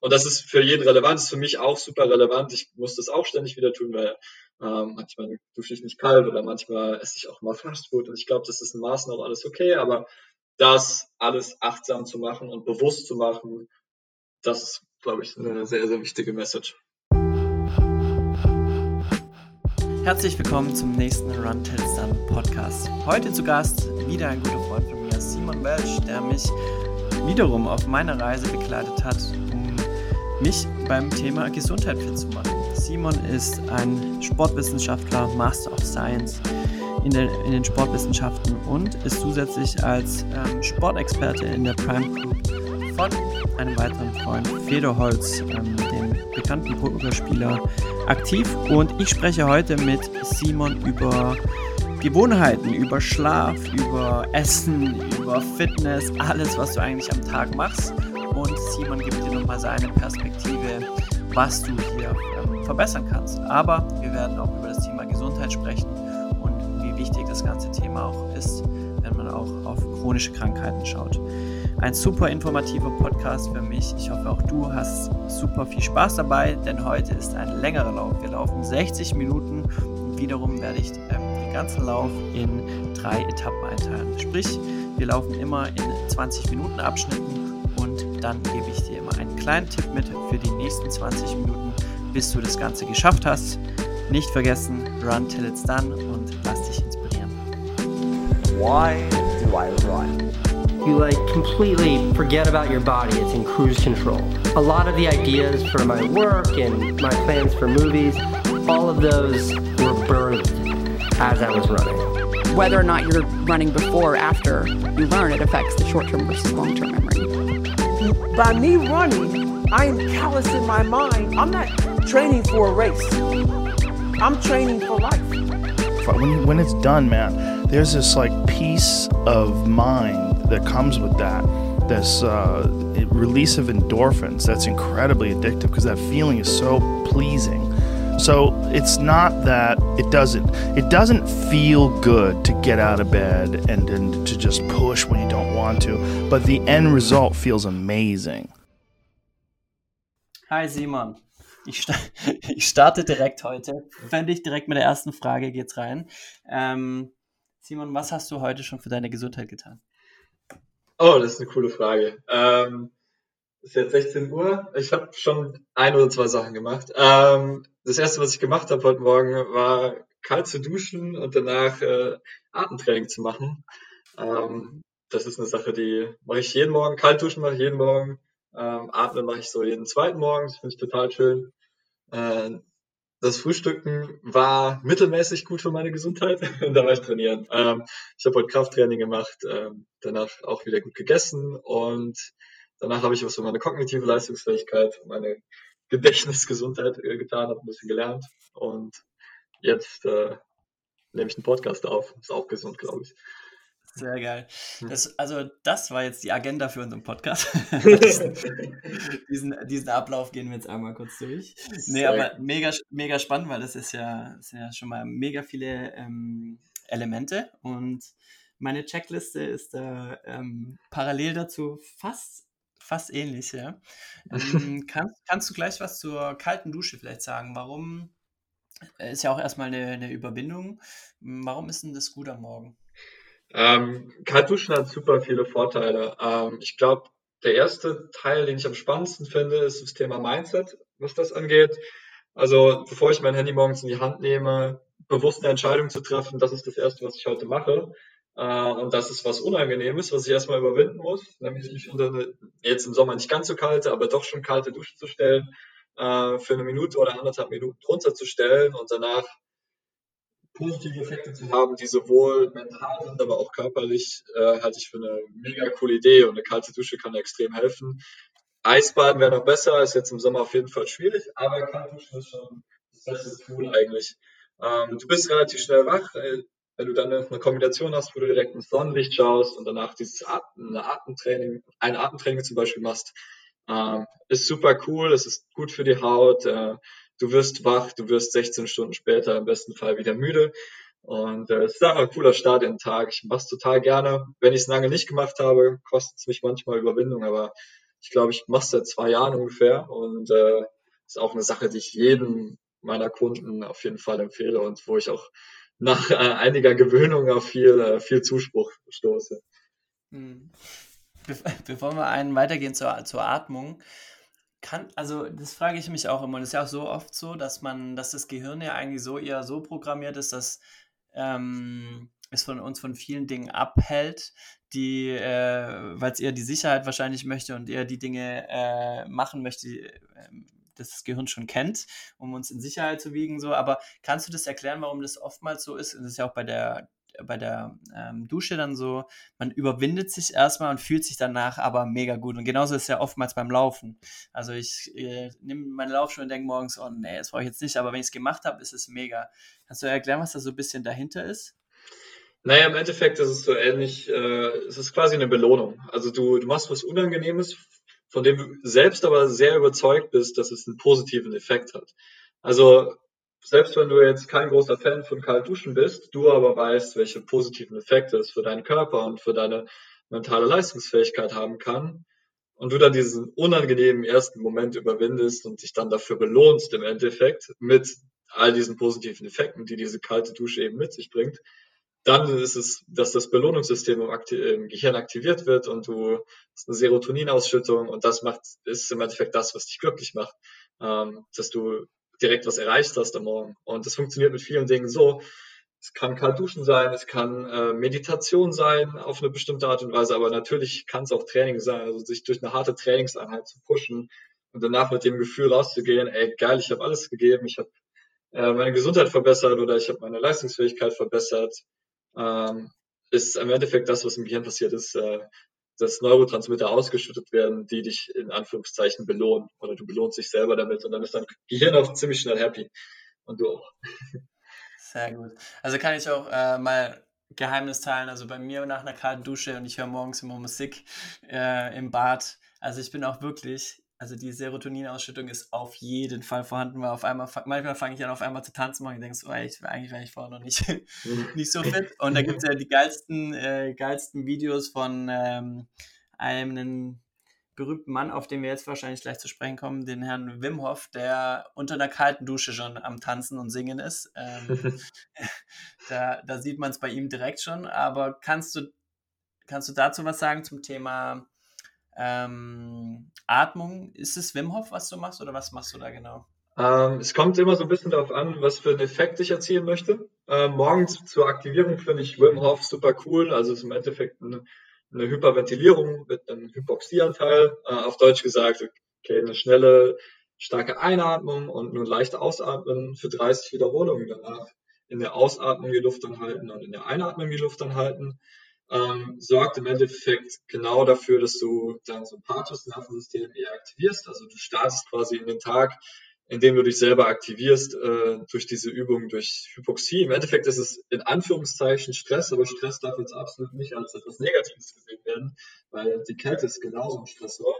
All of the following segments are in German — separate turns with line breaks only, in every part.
Und das ist für jeden relevant, ist für mich auch super relevant. Ich muss das auch ständig wieder tun, weil ähm, manchmal dusche ich nicht kalt oder manchmal esse ich auch mal Fastfood. Und ich glaube, das ist in Maßen auch alles okay, aber das alles achtsam zu machen und bewusst zu machen, das ist, glaube ich, eine sehr, sehr wichtige Message.
Herzlich willkommen zum nächsten Run Till Done Podcast. Heute zu Gast wieder ein guter Freund von mir, Simon Welsch, der mich wiederum auf meiner Reise begleitet hat, mich beim Thema Gesundheit fit zu machen. Simon ist ein Sportwissenschaftler, Master of Science in, der, in den Sportwissenschaften und ist zusätzlich als ähm, Sportexperte in der Prime Group von einem weiteren Freund, Fedor Holz, ähm, dem bekannten Pokerspieler, aktiv. Und ich spreche heute mit Simon über Gewohnheiten, über Schlaf, über Essen, über Fitness, alles, was du eigentlich am Tag machst. Und Simon gibt dir nochmal seine Perspektive, was du hier ähm, verbessern kannst. Aber wir werden auch über das Thema Gesundheit sprechen und wie wichtig das ganze Thema auch ist, wenn man auch auf chronische Krankheiten schaut. Ein super informativer Podcast für mich. Ich hoffe, auch du hast super viel Spaß dabei, denn heute ist ein längerer Lauf. Wir laufen 60 Minuten und wiederum werde ich ähm, den ganzen Lauf in drei Etappen einteilen. Sprich, wir laufen immer in 20 Minuten Abschnitten dann gebe ich dir immer einen kleinen Tipp mit für die nächsten 20 Minuten, bis du das Ganze geschafft hast. Nicht vergessen, run till it's done und lass dich inspirieren.
Why do I run? you like completely forget about your body. It's in cruise control. A lot of the ideas for my work and my plans for movies, all of those were birthed as I was running.
Whether or not you're running before or after you learn, it affects the short term versus long term memory.
By me running, I am callous in my mind. I'm not training for a race, I'm training for life.
When, when it's done, man, there's this like peace of mind that comes with that. This uh, release of endorphins. That's incredibly addictive because that feeling is so pleasing. So it's not that it doesn't. It doesn't feel good to get out of bed and, and to just push when you don't want to but the end result feels amazing
hi simon ich, sta ich starte direkt heute völlig direkt mit der ersten frage geht's rein ähm, simon was hast du heute schon für deine gesundheit getan
Oh, das ist eine coole Frage. Ähm, ist jetzt 16 Uhr. Ich habe schon ein oder zwei Sachen gemacht. Ähm, das erste, was ich gemacht habe heute Morgen, war kalt zu duschen und danach äh, Atemtraining zu machen. Ähm, das ist eine Sache, die mache ich jeden Morgen. Kalt duschen mache ich jeden Morgen. Ähm, Atmen mache ich so jeden zweiten Morgen. Das finde ich total schön. Äh, das Frühstücken war mittelmäßig gut für meine Gesundheit. Und da war ich trainieren. Ähm, ich habe heute Krafttraining gemacht, ähm, danach auch wieder gut gegessen und danach habe ich was für meine kognitive Leistungsfähigkeit, meine Gedächtnisgesundheit äh, getan, habe ein bisschen gelernt und jetzt äh, nehme ich einen Podcast auf. Ist auch gesund, glaube ich.
Sehr geil. Hm. Das, also, das war jetzt die Agenda für unseren Podcast. diesen, diesen Ablauf gehen wir jetzt einmal kurz durch. Nee, aber mega, mega spannend, weil das ist ja, sind ja schon mal mega viele ähm, Elemente und meine Checkliste ist äh, ähm, parallel dazu fast, fast ähnlich. Ja? Ähm, kannst, kannst du gleich was zur kalten Dusche vielleicht sagen? Warum äh, ist ja auch erstmal eine, eine Überwindung. Warum ist denn das gut am Morgen?
Ähm, Kaltduschen hat super viele Vorteile. Ähm, ich glaube, der erste Teil, den ich am spannendsten finde, ist das Thema Mindset, was das angeht. Also bevor ich mein Handy morgens in die Hand nehme, bewusst eine Entscheidung zu treffen, das ist das Erste, was ich heute mache. Äh, und das ist was Unangenehmes, was ich erstmal überwinden muss, nämlich mich unter eine, jetzt im Sommer nicht ganz so kalte, aber doch schon kalte Dusche zu stellen, äh, für eine Minute oder anderthalb Minuten drunter zu stellen und danach positive Effekte zu haben, die sowohl mental sind, aber auch körperlich, äh, halte ich für eine mega coole Idee und eine kalte Dusche kann extrem helfen. Eisbaden wäre noch besser, ist jetzt im Sommer auf jeden Fall schwierig, aber kalte Dusche ist schon das beste Tool eigentlich. Ähm, du bist relativ schnell wach, äh, wenn du dann eine Kombination hast, wo du direkt ins Sonnenlicht schaust und danach dieses Atem, Atemtraining, ein Atemtraining zum Beispiel machst, ähm, ist super cool, es ist gut für die Haut, äh, du wirst wach, du wirst 16 Stunden später im besten Fall wieder müde. Und äh, es ist einfach ein cooler Start in den Tag. Ich mache es total gerne. Wenn ich es lange nicht gemacht habe, kostet es mich manchmal Überwindung, aber Ich glaube, ich mache es seit zwei Jahren ungefähr und äh, ist auch eine Sache, die ich jedem meiner Kunden auf jeden Fall empfehle und wo ich auch nach äh, einiger Gewöhnung auf viel, äh, viel Zuspruch stoße.
Hm. Be bevor wir einen weitergehen zur, zur Atmung, kann, also das frage ich mich auch immer, und es ist ja auch so oft so, dass man, dass das Gehirn ja eigentlich so eher so programmiert ist, dass ähm, es von uns von vielen Dingen abhält, die, äh, weil es eher die Sicherheit wahrscheinlich möchte und eher die Dinge äh, machen möchte, äh, dass das Gehirn schon kennt, um uns in Sicherheit zu wiegen. So. Aber kannst du das erklären, warum das oftmals so ist? Und das ist ja auch bei der bei der ähm, Dusche dann so, man überwindet sich erstmal und fühlt sich danach aber mega gut. Und genauso ist es ja oftmals beim Laufen. Also ich äh, nehme meine Laufschuhe und denke morgens, oh nee, das brauche ich jetzt nicht, aber wenn ich es gemacht habe, ist es mega. Kannst du erklären, was da so ein bisschen dahinter ist?
Naja, im Endeffekt ist es so ähnlich, äh, es ist quasi eine Belohnung. Also du, du machst was Unangenehmes, von dem du selbst aber sehr überzeugt bist, dass es einen positiven Effekt hat. Also selbst wenn du jetzt kein großer Fan von kalt duschen bist, du aber weißt, welche positiven Effekte es für deinen Körper und für deine mentale Leistungsfähigkeit haben kann, und du dann diesen unangenehmen ersten Moment überwindest und dich dann dafür belohnst im Endeffekt mit all diesen positiven Effekten, die diese kalte Dusche eben mit sich bringt, dann ist es, dass das Belohnungssystem im, im Gehirn aktiviert wird und du hast eine Serotoninausschüttung und das macht, ist im Endeffekt das, was dich glücklich macht, ähm, dass du direkt was erreicht hast am Morgen. Und das funktioniert mit vielen Dingen so. Es kann kalt duschen sein, es kann äh, Meditation sein auf eine bestimmte Art und Weise, aber natürlich kann es auch Training sein, also sich durch eine harte Trainingseinheit zu pushen und danach mit dem Gefühl rauszugehen, ey geil, ich habe alles gegeben, ich habe äh, meine Gesundheit verbessert oder ich habe meine Leistungsfähigkeit verbessert ähm, ist im Endeffekt das, was im Gehirn passiert ist, äh, dass Neurotransmitter ausgeschüttet werden, die dich in Anführungszeichen belohnen. Oder du belohnst dich selber damit und dann ist dein Gehirn auch ziemlich schnell happy. Und du auch.
Sehr gut. Also kann ich auch äh, mal Geheimnis teilen. Also bei mir nach einer kalten Dusche und ich höre morgens immer Musik äh, im Bad. Also ich bin auch wirklich also die Serotoninausschüttung ist auf jeden Fall vorhanden, weil auf einmal, manchmal fange ich an auf einmal zu tanzen und denkst, oh, ich, eigentlich wäre ich vorher noch nicht, nicht so fit. Und da gibt es ja die geilsten, äh, geilsten Videos von ähm, einem berühmten Mann, auf den wir jetzt wahrscheinlich gleich zu sprechen kommen, den Herrn Wim Hof, der unter einer kalten Dusche schon am Tanzen und Singen ist. Ähm, da, da sieht man es bei ihm direkt schon. Aber kannst du, kannst du dazu was sagen zum Thema ähm, Atmung, ist es Wim Hof, was du machst oder was machst du da genau?
Ähm, es kommt immer so ein bisschen darauf an, was für einen Effekt ich erzielen möchte. Ähm, morgens zur Aktivierung finde ich Wim Hof super cool. Also ist im Endeffekt eine, eine Hyperventilierung mit einem Hypoxieanteil. Äh, auf Deutsch gesagt, okay, eine schnelle, starke Einatmung und nur leicht ausatmen für 30 Wiederholungen danach. In der Ausatmung die Luft anhalten und in der Einatmung die Luft anhalten ähm, sorgt im Endeffekt genau dafür, dass du dein sympathisches Nervensystem eher aktivierst. Also du startest quasi in den Tag, indem du dich selber aktivierst äh, durch diese Übung, durch Hypoxie. Im Endeffekt ist es in Anführungszeichen Stress, aber Stress darf jetzt absolut nicht als etwas Negatives gesehen werden, weil die Kälte ist genauso ein Stressor,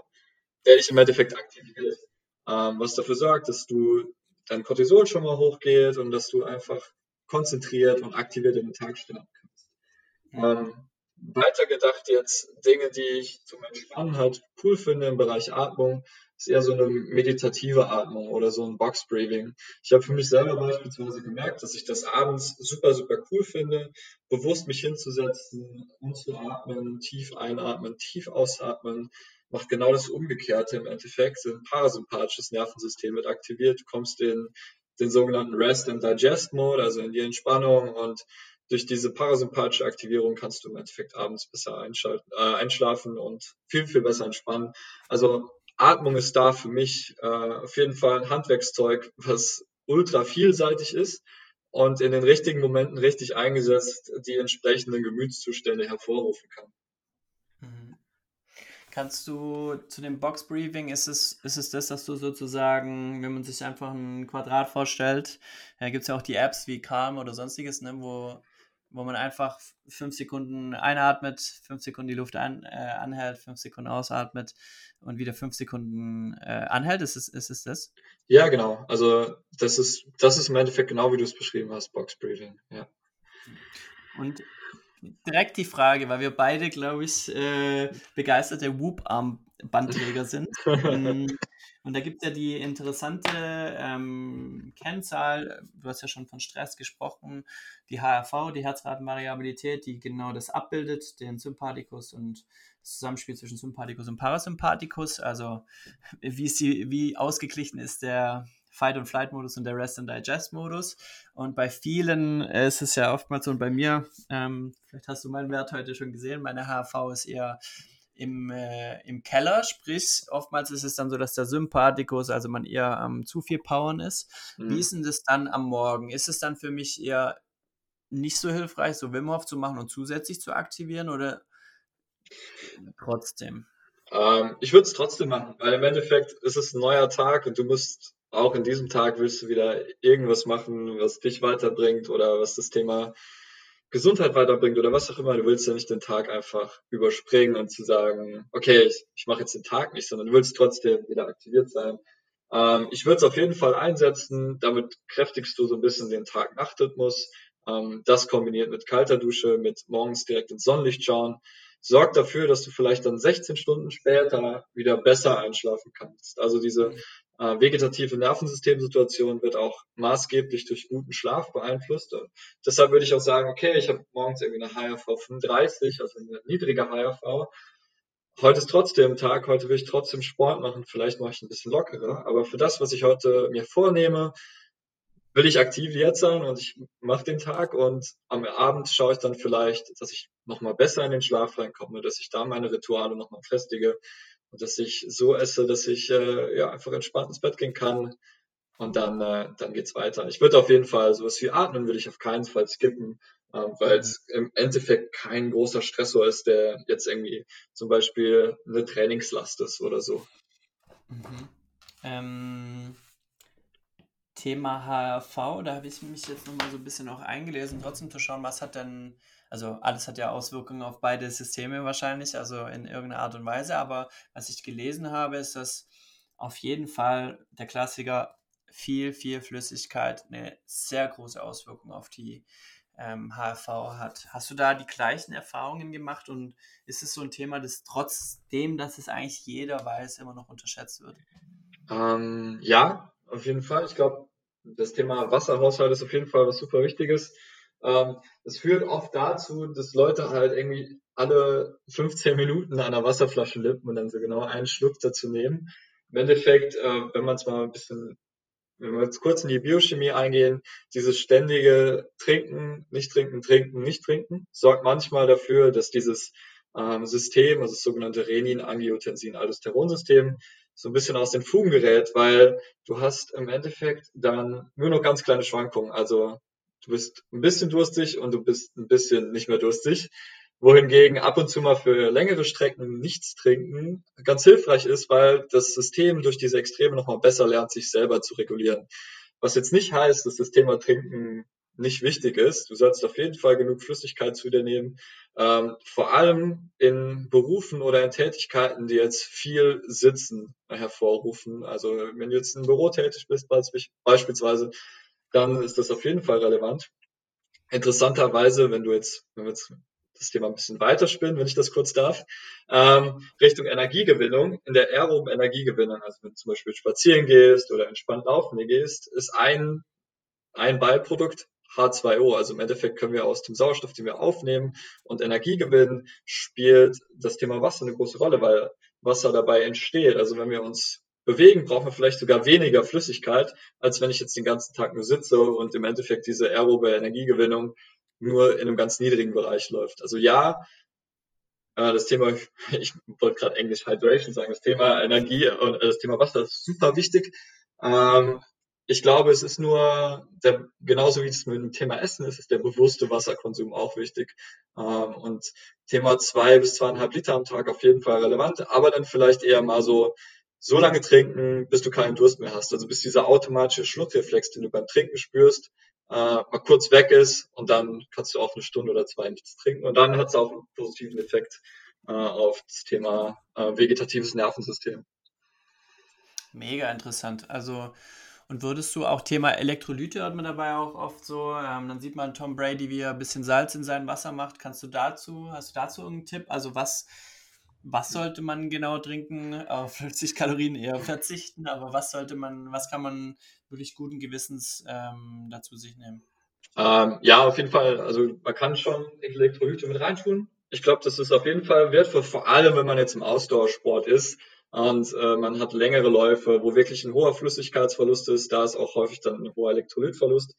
der dich im Endeffekt aktiviert. Ähm, was dafür sorgt, dass du dein Cortisol schon mal hochgeht und dass du einfach konzentriert und aktiviert in den Tag starten kannst. Ähm, weitergedacht jetzt Dinge, die ich zum Entspannen halt cool finde im Bereich Atmung, ist eher so eine meditative Atmung oder so ein Box Breathing. Ich habe für mich selber beispielsweise gemerkt, dass ich das abends super, super cool finde, bewusst mich hinzusetzen, umzuatmen, tief einatmen, tief ausatmen, macht genau das Umgekehrte im Endeffekt. Ein parasympathisches Nervensystem wird aktiviert, kommst in den sogenannten Rest and Digest Mode, also in die Entspannung und durch diese parasympathische Aktivierung kannst du im Endeffekt abends besser einschalten, äh, einschlafen und viel, viel besser entspannen. Also Atmung ist da für mich äh, auf jeden Fall ein Handwerkszeug, was ultra vielseitig ist und in den richtigen Momenten richtig eingesetzt die entsprechenden Gemütszustände hervorrufen kann.
Mhm. Kannst du zu dem Box Briefing, ist es, ist es das, dass du sozusagen, wenn man sich einfach ein Quadrat vorstellt, da gibt es ja auch die Apps wie Calm oder sonstiges, ne, wo wo man einfach fünf Sekunden einatmet, fünf Sekunden die Luft an, äh, anhält, fünf Sekunden ausatmet und wieder fünf Sekunden äh, anhält. Ist es, ist es das?
Ja, genau. Also das ist, das ist im Endeffekt genau wie du es beschrieben hast, Box Breathing. Ja.
Und direkt die Frage, weil wir beide, glaube ich, äh, begeisterte Whoop-Arm Bandträger sind. Und da gibt es ja die interessante ähm, Kennzahl, du hast ja schon von Stress gesprochen, die HRV, die Herzratenvariabilität, die genau das abbildet, den Sympathikus und das Zusammenspiel zwischen Sympathikus und Parasympathikus. Also wie, ist die, wie ausgeglichen ist der Fight- und Flight-Modus und der Rest-and-Digest-Modus. Und bei vielen ist es ja oftmals so, und bei mir, ähm, vielleicht hast du meinen Wert heute schon gesehen, meine HV ist eher im, äh, im Keller, sprich, oftmals ist es dann so, dass der Sympathikus, also man eher ähm, zu viel Powern ist. Mhm. Wie ist denn das dann am Morgen? Ist es dann für mich eher nicht so hilfreich, so Wim Hof zu machen und zusätzlich zu aktivieren oder trotzdem?
Ähm, ich würde es trotzdem machen, weil im Endeffekt ist es ein neuer Tag und du musst auch in diesem Tag willst du wieder irgendwas machen, was dich weiterbringt oder was das Thema Gesundheit weiterbringt oder was auch immer. Du willst ja nicht den Tag einfach überspringen und zu sagen, okay, ich, ich mache jetzt den Tag nicht, sondern du willst trotzdem wieder aktiviert sein. Ähm, ich würde es auf jeden Fall einsetzen. Damit kräftigst du so ein bisschen den Tag-Nacht-Rhythmus. Ähm, das kombiniert mit kalter Dusche, mit morgens direkt ins Sonnenlicht schauen, sorgt dafür, dass du vielleicht dann 16 Stunden später wieder besser einschlafen kannst. Also diese äh, vegetative Nervensystemsituation wird auch maßgeblich durch guten Schlaf beeinflusst. Und deshalb würde ich auch sagen, okay, ich habe morgens irgendwie eine HRV 35, also eine niedrige HRV. Heute ist trotzdem Tag, heute will ich trotzdem Sport machen, vielleicht mache ich ein bisschen lockerer, aber für das, was ich heute mir vornehme, will ich aktiv jetzt sein und ich mache den Tag und am Abend schaue ich dann vielleicht, dass ich nochmal besser in den Schlaf reinkomme, dass ich da meine Rituale nochmal festige und dass ich so esse, dass ich äh, ja einfach entspannt ins Bett gehen kann und dann äh, dann geht's weiter. Ich würde auf jeden Fall sowas wie Atmen würde ich auf keinen Fall skippen, ähm, weil es im Endeffekt kein großer Stressor ist, der jetzt irgendwie zum Beispiel eine Trainingslast ist oder so.
Mhm. Ähm, Thema HRV, da habe ich mich jetzt nochmal so ein bisschen auch eingelesen, trotzdem zu schauen, was hat denn also alles hat ja Auswirkungen auf beide Systeme wahrscheinlich, also in irgendeiner Art und Weise. Aber was ich gelesen habe, ist, dass auf jeden Fall der Klassiker viel, viel Flüssigkeit eine sehr große Auswirkung auf die ähm, HRV hat. Hast du da die gleichen Erfahrungen gemacht und ist es so ein Thema, das trotzdem, dass es eigentlich jeder weiß, immer noch unterschätzt wird?
Ähm, ja, auf jeden Fall. Ich glaube, das Thema Wasserhaushalt ist auf jeden Fall was super Wichtiges. Ähm, das führt oft dazu, dass Leute halt irgendwie alle 15 Minuten einer Wasserflasche lippen und dann so genau einen Schluck dazu nehmen. Im Endeffekt, äh, wenn man es mal ein bisschen, wenn wir jetzt kurz in die Biochemie eingehen, dieses ständige Trinken, nicht trinken, trinken, nicht trinken, sorgt manchmal dafür, dass dieses ähm, System, also das sogenannte Renin-Angiotensin-Aldosteron-System, so ein bisschen aus den Fugen gerät, weil du hast im Endeffekt dann nur noch ganz kleine Schwankungen. Also du bist ein bisschen durstig und du bist ein bisschen nicht mehr durstig. Wohingegen ab und zu mal für längere Strecken nichts trinken ganz hilfreich ist, weil das System durch diese Extreme nochmal besser lernt, sich selber zu regulieren. Was jetzt nicht heißt, dass das Thema Trinken nicht wichtig ist. Du sollst auf jeden Fall genug Flüssigkeit zu dir nehmen. Ähm, vor allem in Berufen oder in Tätigkeiten, die jetzt viel Sitzen hervorrufen. Also wenn du jetzt im Büro tätig bist beispielsweise, dann ist das auf jeden Fall relevant. Interessanterweise, wenn du jetzt, wenn wir jetzt das Thema ein bisschen weiterspinnen, wenn ich das kurz darf, ähm, Richtung Energiegewinnung, in der aeroben Energiegewinnung, also wenn du zum Beispiel spazieren gehst oder entspannt laufen gehst, ist ein, ein Beiprodukt H2O. Also im Endeffekt können wir aus dem Sauerstoff, den wir aufnehmen und Energie gewinnen, spielt das Thema Wasser eine große Rolle, weil Wasser dabei entsteht. Also wenn wir uns bewegen, braucht man vielleicht sogar weniger Flüssigkeit, als wenn ich jetzt den ganzen Tag nur sitze und im Endeffekt diese aerobe Energiegewinnung nur in einem ganz niedrigen Bereich läuft. Also ja, äh, das Thema, ich wollte gerade Englisch Hydration sagen, das Thema Energie und äh, das Thema Wasser ist super wichtig. Ähm, ich glaube, es ist nur, der, genauso wie es mit dem Thema Essen ist, ist der bewusste Wasserkonsum auch wichtig. Ähm, und Thema zwei bis zweieinhalb Liter am Tag auf jeden Fall relevant, aber dann vielleicht eher mal so so lange trinken, bis du keinen Durst mehr hast. Also bis dieser automatische Schluckreflex, den du beim Trinken spürst, äh, mal kurz weg ist und dann kannst du auch eine Stunde oder zwei nichts trinken. Und dann hat es auch einen positiven Effekt äh, auf das Thema äh, vegetatives Nervensystem.
Mega interessant. Also und würdest du auch Thema Elektrolyte hat man dabei auch oft so, ähm, dann sieht man Tom Brady, wie er ein bisschen Salz in sein Wasser macht. Kannst du dazu, hast du dazu irgendeinen Tipp? Also was was sollte man genau trinken? Auf 50 Kalorien eher verzichten, aber was sollte man, was kann man wirklich guten Gewissens ähm, dazu sich nehmen?
Ähm, ja, auf jeden Fall. Also man kann schon Elektrolyte mit reintun. Ich glaube, das ist auf jeden Fall wertvoll, vor allem wenn man jetzt im Ausdauersport ist und äh, man hat längere Läufe, wo wirklich ein hoher Flüssigkeitsverlust ist. Da ist auch häufig dann ein hoher Elektrolytverlust.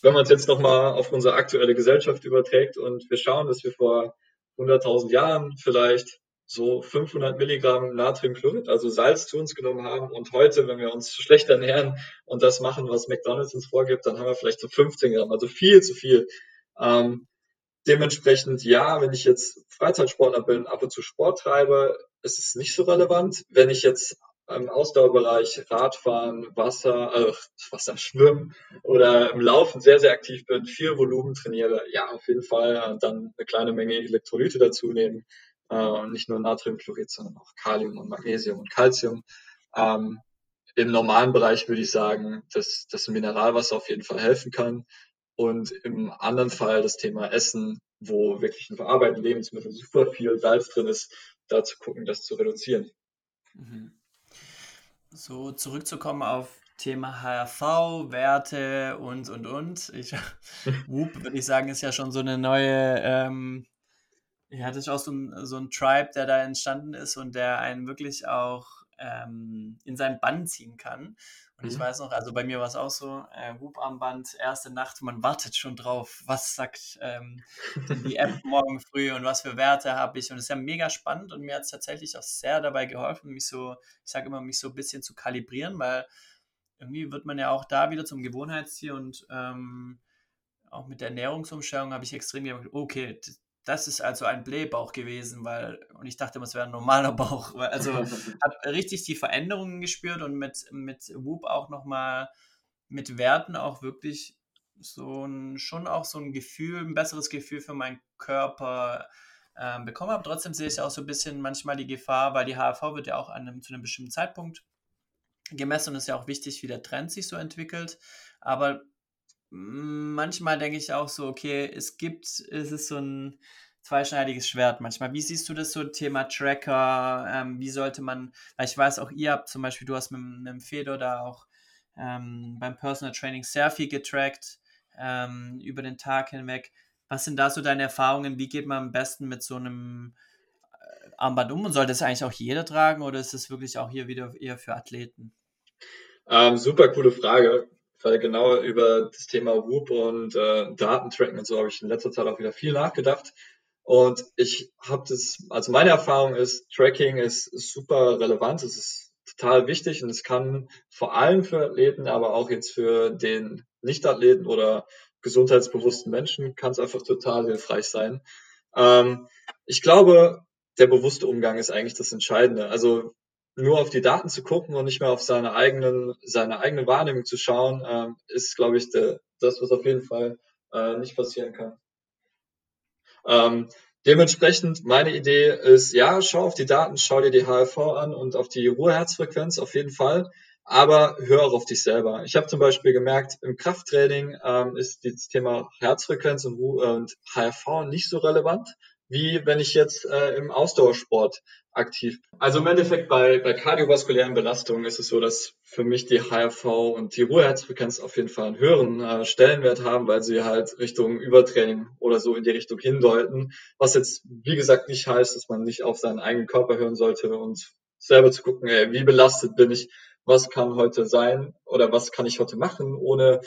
Wenn man es jetzt nochmal auf unsere aktuelle Gesellschaft überträgt und wir schauen, dass wir vor 100.000 Jahren vielleicht so 500 Milligramm Natriumchlorid, also Salz, zu uns genommen haben. Und heute, wenn wir uns schlecht ernähren und das machen, was McDonald's uns vorgibt, dann haben wir vielleicht so 15 Gramm, also viel zu viel. Ähm, dementsprechend, ja, wenn ich jetzt Freizeitsportler bin, ab und zu Sport treibe, ist es nicht so relevant. Wenn ich jetzt im Ausdauerbereich Radfahren, Wasser, äh, Wasser schwimmen oder im Laufen sehr, sehr aktiv bin, viel Volumen trainiere, ja, auf jeden Fall äh, dann eine kleine Menge Elektrolyte dazu nehmen. Äh, nicht nur Natriumchlorid, sondern auch Kalium und Magnesium und Calcium. Ähm, Im normalen Bereich würde ich sagen, dass das Mineralwasser auf jeden Fall helfen kann. Und im anderen Fall das Thema Essen, wo wirklich in verarbeiteten Lebensmitteln super viel Salz drin ist, da zu gucken, das zu reduzieren.
Mhm. So zurückzukommen auf Thema HRV, Werte und und und. Ich, Whoop, würde ich sagen, ist ja schon so eine neue, ähm, ja, das ist auch so ein, so ein Tribe, der da entstanden ist und der einen wirklich auch ähm, in seinen Bann ziehen kann. Und ich mhm. weiß noch, also bei mir war es auch so, äh, Whoop-Armband, erste Nacht, man wartet schon drauf, was sagt ähm, denn die App morgen früh und was für Werte habe ich. Und es ist ja mega spannend und mir hat es tatsächlich auch sehr dabei geholfen, mich so, ich sage immer, mich so ein bisschen zu kalibrieren, weil irgendwie wird man ja auch da wieder zum Gewohnheitstier und ähm, auch mit der Ernährungsumstellung habe ich extrem gemerkt, okay, das ist also ein Blähbauch gewesen, weil, und ich dachte immer, es wäre ein normaler Bauch. Also habe richtig die Veränderungen gespürt und mit, mit Whoop auch nochmal mit Werten auch wirklich so ein, schon auch so ein Gefühl, ein besseres Gefühl für meinen Körper ähm, bekommen habe. Trotzdem sehe ich auch so ein bisschen manchmal die Gefahr, weil die HRV wird ja auch an einem, zu einem bestimmten Zeitpunkt gemessen und es ist ja auch wichtig, wie der Trend sich so entwickelt. Aber manchmal denke ich auch so, okay, es gibt, es ist so ein zweischneidiges Schwert manchmal. Wie siehst du das so, Thema Tracker? Ähm, wie sollte man, weil ich weiß auch, ihr habt zum Beispiel, du hast mit, mit dem Fedor da auch ähm, beim Personal Training sehr viel getrackt ähm, über den Tag hinweg. Was sind da so deine Erfahrungen? Wie geht man am besten mit so einem äh, Armband um? Und sollte es eigentlich auch jeder tragen oder ist es wirklich auch hier wieder eher für Athleten?
Ähm, super coole Frage weil genau über das Thema Whoop und äh, Datentracking und so habe ich in letzter Zeit auch wieder viel nachgedacht. Und ich habe das, also meine Erfahrung ist, Tracking ist super relevant, es ist total wichtig und es kann vor allem für Athleten, aber auch jetzt für den Nicht-Athleten oder gesundheitsbewussten Menschen kann es einfach total hilfreich sein. Ähm, ich glaube, der bewusste Umgang ist eigentlich das Entscheidende. Also nur auf die Daten zu gucken und nicht mehr auf seine eigenen, seine eigene Wahrnehmung zu schauen, ähm, ist, glaube ich, de, das, was auf jeden Fall äh, nicht passieren kann. Ähm, dementsprechend, meine Idee ist, ja, schau auf die Daten, schau dir die HRV an und auf die Ruheherzfrequenz auf jeden Fall, aber hör auch auf dich selber. Ich habe zum Beispiel gemerkt, im Krafttraining ähm, ist das Thema Herzfrequenz und, und HRV nicht so relevant, wie wenn ich jetzt äh, im Ausdauersport aktiv bin. Also im Endeffekt bei, bei kardiovaskulären Belastungen ist es so, dass für mich die HRV und die Ruheherzfrequenz auf jeden Fall einen höheren äh, Stellenwert haben, weil sie halt Richtung Übertraining oder so in die Richtung hindeuten. Was jetzt, wie gesagt, nicht heißt, dass man nicht auf seinen eigenen Körper hören sollte und selber zu gucken, ey, wie belastet bin ich, was kann heute sein oder was kann ich heute machen, ohne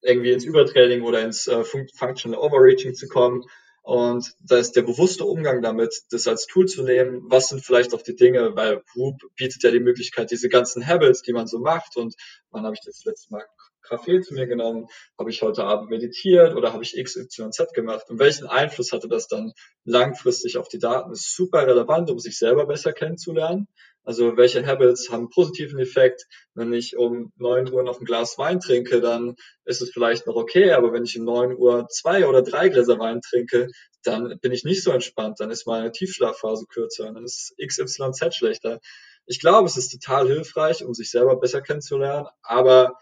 irgendwie ins Übertraining oder ins äh, Functional Overreaching zu kommen. Und da ist der bewusste Umgang damit, das als Tool zu nehmen. Was sind vielleicht auch die Dinge, weil Group bietet ja die Möglichkeit, diese ganzen Habits, die man so macht. Und wann habe ich das letzte Mal Kaffee zu mir genommen? Habe ich heute Abend meditiert oder habe ich XYZ gemacht? Und welchen Einfluss hatte das dann langfristig auf die Daten? Das ist super relevant, um sich selber besser kennenzulernen. Also welche Habits haben einen positiven Effekt? Wenn ich um neun Uhr noch ein Glas Wein trinke, dann ist es vielleicht noch okay, aber wenn ich um neun Uhr zwei oder drei Gläser Wein trinke, dann bin ich nicht so entspannt, dann ist meine Tiefschlafphase kürzer, dann ist XYZ schlechter. Ich glaube, es ist total hilfreich, um sich selber besser kennenzulernen, aber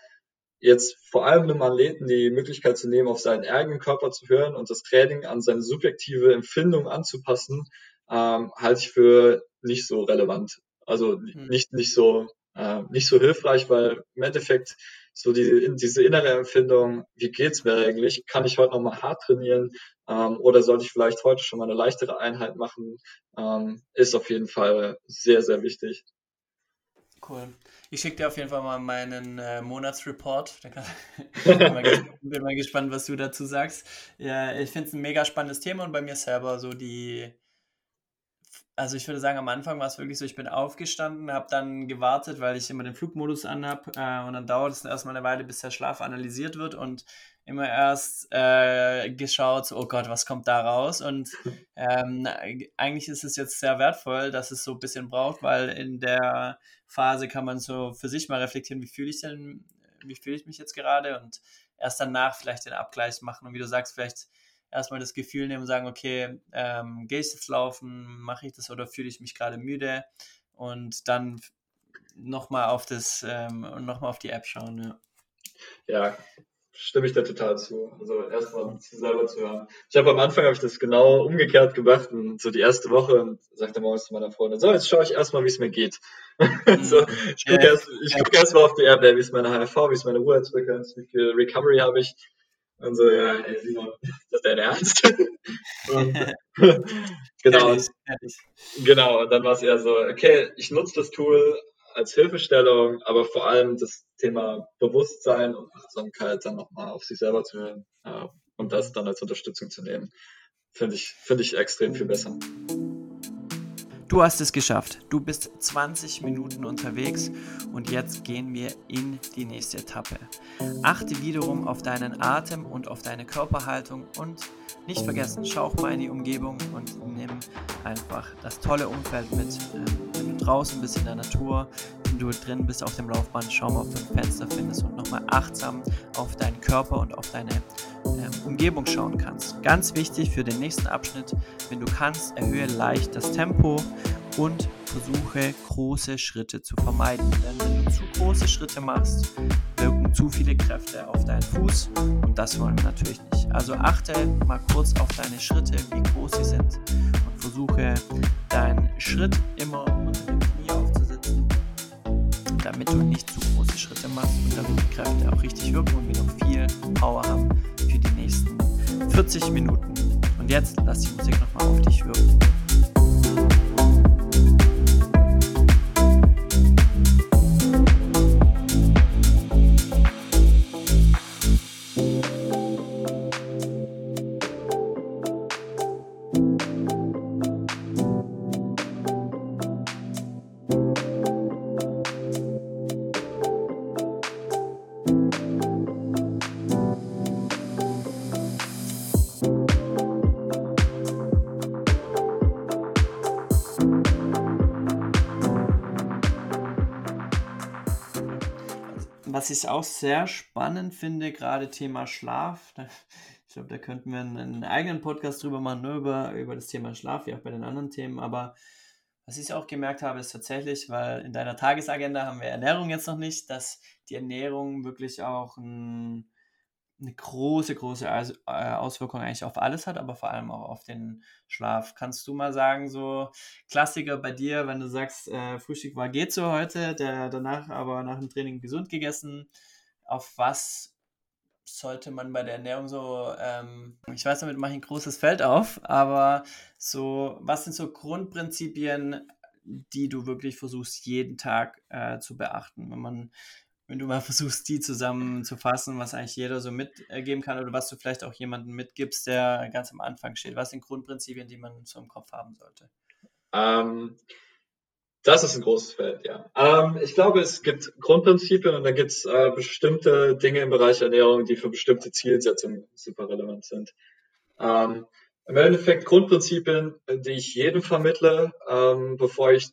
jetzt vor allem einem Athleten die Möglichkeit zu nehmen, auf seinen eigenen Körper zu hören und das Training an seine subjektive Empfindung anzupassen, ähm, halte ich für nicht so relevant. Also hm. nicht, nicht so, äh, nicht so hilfreich, weil im Endeffekt so die, diese innere Empfindung, wie geht's mir eigentlich? Kann ich heute nochmal hart trainieren? Ähm, oder sollte ich vielleicht heute schon mal eine leichtere Einheit machen? Ähm, ist auf jeden Fall sehr, sehr wichtig.
Cool. Ich schicke dir auf jeden Fall mal meinen äh, Monatsreport. bin, mal gespannt, bin mal gespannt, was du dazu sagst. Ja, ich finde es ein mega spannendes Thema und bei mir selber so die, also ich würde sagen, am Anfang war es wirklich so, ich bin aufgestanden, habe dann gewartet, weil ich immer den Flugmodus anhab äh, und dann dauert es erstmal eine Weile, bis der Schlaf analysiert wird und immer erst äh, geschaut, oh Gott, was kommt da raus? Und ähm, eigentlich ist es jetzt sehr wertvoll, dass es so ein bisschen braucht, weil in der Phase kann man so für sich mal reflektieren, wie fühle ich denn, wie fühle ich mich jetzt gerade und erst danach vielleicht den Abgleich machen und wie du sagst, vielleicht erstmal das Gefühl nehmen und sagen, okay, ähm, gehe ich jetzt laufen, mache ich das oder fühle ich mich gerade müde und dann nochmal auf das ähm, nochmal auf die App schauen, ja.
Ja, stimme ich da total zu. Also erstmal selber zu hören. Ich habe am Anfang habe ich das genau umgekehrt gemacht und so die erste Woche und sagte morgens zu meiner Freundin, so jetzt schaue ich erstmal, wie es mir geht. so, ich gucke ja. erst, ich guck erst mal auf die App, wie ist meine HRV, wie ist meine Ruheheitsfrequenz, wie viel Recovery habe ich. Und so, ja, ey, Simon, dein Ernst? genau. Ehrlich, ehrlich. Genau, und dann war es eher so, okay, ich nutze das Tool, als Hilfestellung, aber vor allem das Thema Bewusstsein und Achtsamkeit dann nochmal auf sich selber zu hören äh, und das dann als Unterstützung zu nehmen, finde ich, finde ich extrem viel besser.
Du hast es geschafft. Du bist 20 Minuten unterwegs und jetzt gehen wir in die nächste Etappe. Achte wiederum auf deinen Atem und auf deine Körperhaltung und nicht vergessen, schau auch mal in die Umgebung und nimm einfach das tolle Umfeld mit. Ähm, wenn du draußen bist in der Natur, wenn du drin bist auf dem Laufband, schau mal, ob du ein Fenster findest und nochmal achtsam auf deinen Körper und auf deine ähm, Umgebung schauen kannst. Ganz wichtig für den nächsten Abschnitt, wenn du kannst, erhöhe leicht das Tempo und versuche große Schritte zu vermeiden. Denn wenn du zu große Schritte machst, wirken zu viele Kräfte auf deinen Fuß und das wollen wir natürlich nicht. Also achte mal kurz auf deine Schritte, wie groß sie sind und versuche deinen Schritt immer unter dem Knie aufzusetzen, damit du nicht zu große Schritte machst und damit die Kräfte auch richtig wirken und wir noch viel Power haben für die nächsten 40 Minuten. Und jetzt lass die Musik nochmal auf dich wirken. Was ich auch sehr spannend finde, gerade Thema Schlaf. Ich glaube, da könnten wir einen, eigenen Podcast drüber machen, nur über, über das Thema Schlaf, wie auch bei den anderen Themen. Aber was ich auch gemerkt habe, ist tatsächlich, weil in deiner Tagesagenda haben wir Ernährung jetzt noch nicht, dass die Ernährung wirklich auch ein eine große, große äh, Auswirkung eigentlich auf alles hat, aber vor allem auch auf den Schlaf. Kannst du mal sagen, so Klassiker bei dir, wenn du sagst, äh, Frühstück war geht so heute, der danach aber nach dem Training gesund gegessen, auf was sollte man bei der Ernährung so, ähm, ich weiß, damit mache ich ein großes Feld auf, aber so, was sind so Grundprinzipien, die du wirklich versuchst, jeden Tag äh, zu beachten, wenn man wenn du mal versuchst, die zusammenzufassen, was eigentlich jeder so mitgeben kann oder was du vielleicht auch jemandem mitgibst, der ganz am Anfang steht. Was sind Grundprinzipien, die man so im Kopf haben sollte?
Ähm, das ist ein großes Feld, ja. Ähm, ich glaube, es gibt Grundprinzipien und da gibt es äh, bestimmte Dinge im Bereich Ernährung, die für bestimmte Zielsetzungen super relevant sind. Ähm, Im Endeffekt Grundprinzipien, die ich jedem vermittle, ähm, bevor ich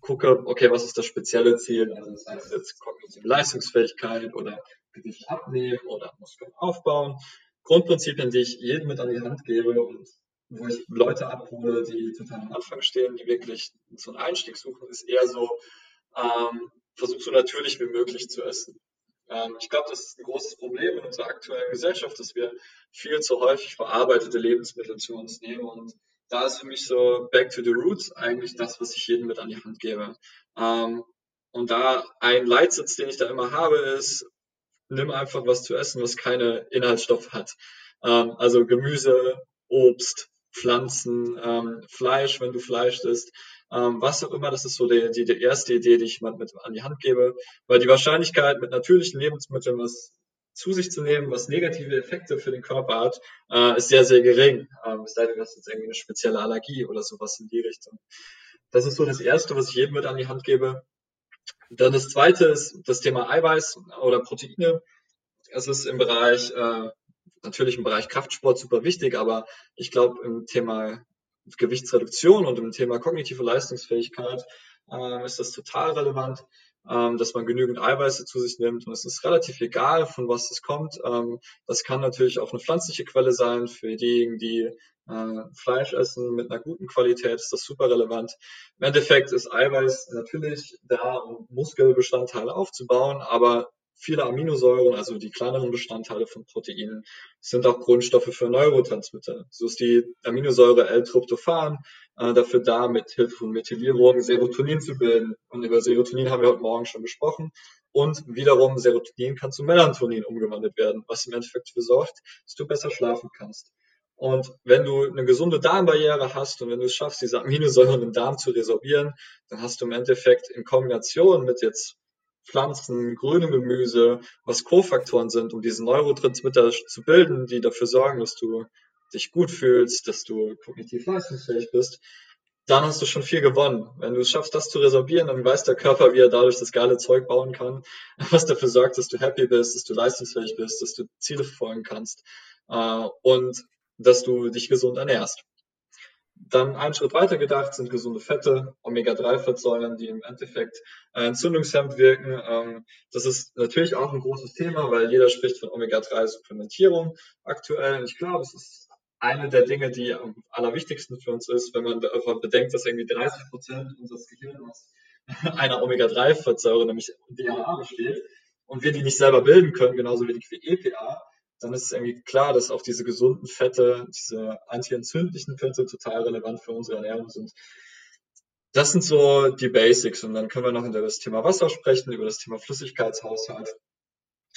gucke, okay, was ist das spezielle Ziel? Also das heißt jetzt kognitive Leistungsfähigkeit oder Gewicht abnehmen oder Muskeln aufbauen. Grundprinzipien, die ich jedem mit an die Hand gebe und wo ich Leute abhole, die total am Anfang stehen, die wirklich so einen Einstieg suchen, ist eher so, ähm, versuch so natürlich wie möglich zu essen. Ähm, ich glaube, das ist ein großes Problem in unserer aktuellen Gesellschaft, dass wir viel zu häufig verarbeitete Lebensmittel zu uns nehmen und da ist für mich so Back to the Roots eigentlich das, was ich jedem mit an die Hand gebe. Ähm, und da ein Leitsatz, den ich da immer habe, ist, nimm einfach was zu essen, was keine Inhaltsstoffe hat. Ähm, also Gemüse, Obst, Pflanzen, ähm, Fleisch, wenn du Fleisch isst, ähm, was auch immer, das ist so die, die, die erste Idee, die ich jemand mit an die Hand gebe, weil die Wahrscheinlichkeit mit natürlichen Lebensmitteln was zu sich zu nehmen, was negative Effekte für den Körper hat, äh, ist sehr, sehr gering. Ähm, es sei denn, du hast jetzt irgendwie eine spezielle Allergie oder sowas in die Richtung. Das ist so das Erste, was ich jedem mit an die Hand gebe. Dann das Zweite ist das Thema Eiweiß oder Proteine. Es ist im Bereich, äh, natürlich im Bereich Kraftsport super wichtig, aber ich glaube im Thema Gewichtsreduktion und im Thema kognitive Leistungsfähigkeit äh, ist das total relevant ähm, dass man genügend Eiweiße zu sich nimmt. Und es ist relativ egal, von was es kommt. Ähm, das kann natürlich auch eine pflanzliche Quelle sein. Für diejenigen, die äh, Fleisch essen mit einer guten Qualität, ist das super relevant. Im Endeffekt ist Eiweiß natürlich da, um Muskelbestandteile aufzubauen, aber viele Aminosäuren, also die kleineren Bestandteile von Proteinen, sind auch Grundstoffe für Neurotransmitter. So ist die Aminosäure L-Tryptophan äh, dafür da, mit Hilfe von Methylierung Serotonin zu bilden. Und über Serotonin haben wir heute Morgen schon gesprochen. Und wiederum Serotonin kann zu Melatonin umgewandelt werden, was im Endeffekt dafür sorgt, dass du besser schlafen kannst. Und wenn du eine gesunde Darmbarriere hast und wenn du es schaffst, diese Aminosäuren im Darm zu resorbieren, dann hast du im Endeffekt in Kombination mit jetzt Pflanzen, grünem Gemüse, was Kofaktoren sind, um diese Neurotransmitter zu bilden, die dafür sorgen, dass du dich gut fühlst, dass du kognitiv leistungsfähig bist, dann hast du schon viel gewonnen. Wenn du es schaffst, das zu resorbieren, dann weiß der Körper, wie er dadurch das geile Zeug bauen kann, was dafür sorgt, dass du happy bist, dass du leistungsfähig bist, dass du Ziele verfolgen kannst äh, und dass du dich gesund ernährst. Dann einen Schritt weiter gedacht sind gesunde Fette, Omega-3-Fettsäuren, die im Endeffekt äh, entzündungshemmend wirken. Ähm, das ist natürlich auch ein großes Thema, weil jeder spricht von Omega-3-Supplementierung aktuell. Ich glaube, es ist eine der Dinge, die am allerwichtigsten für uns ist, wenn man bedenkt, dass irgendwie 30 Prozent unseres Gehirns aus einer Omega-3-Fettsäure, nämlich DHA, besteht und wir die nicht selber bilden können, genauso wie EPA dann ist es irgendwie klar, dass auch diese gesunden Fette, diese antientzündlichen Fette total relevant für unsere Ernährung sind. Das sind so die Basics. Und dann können wir noch über das Thema Wasser sprechen, über das Thema Flüssigkeitshaushalt.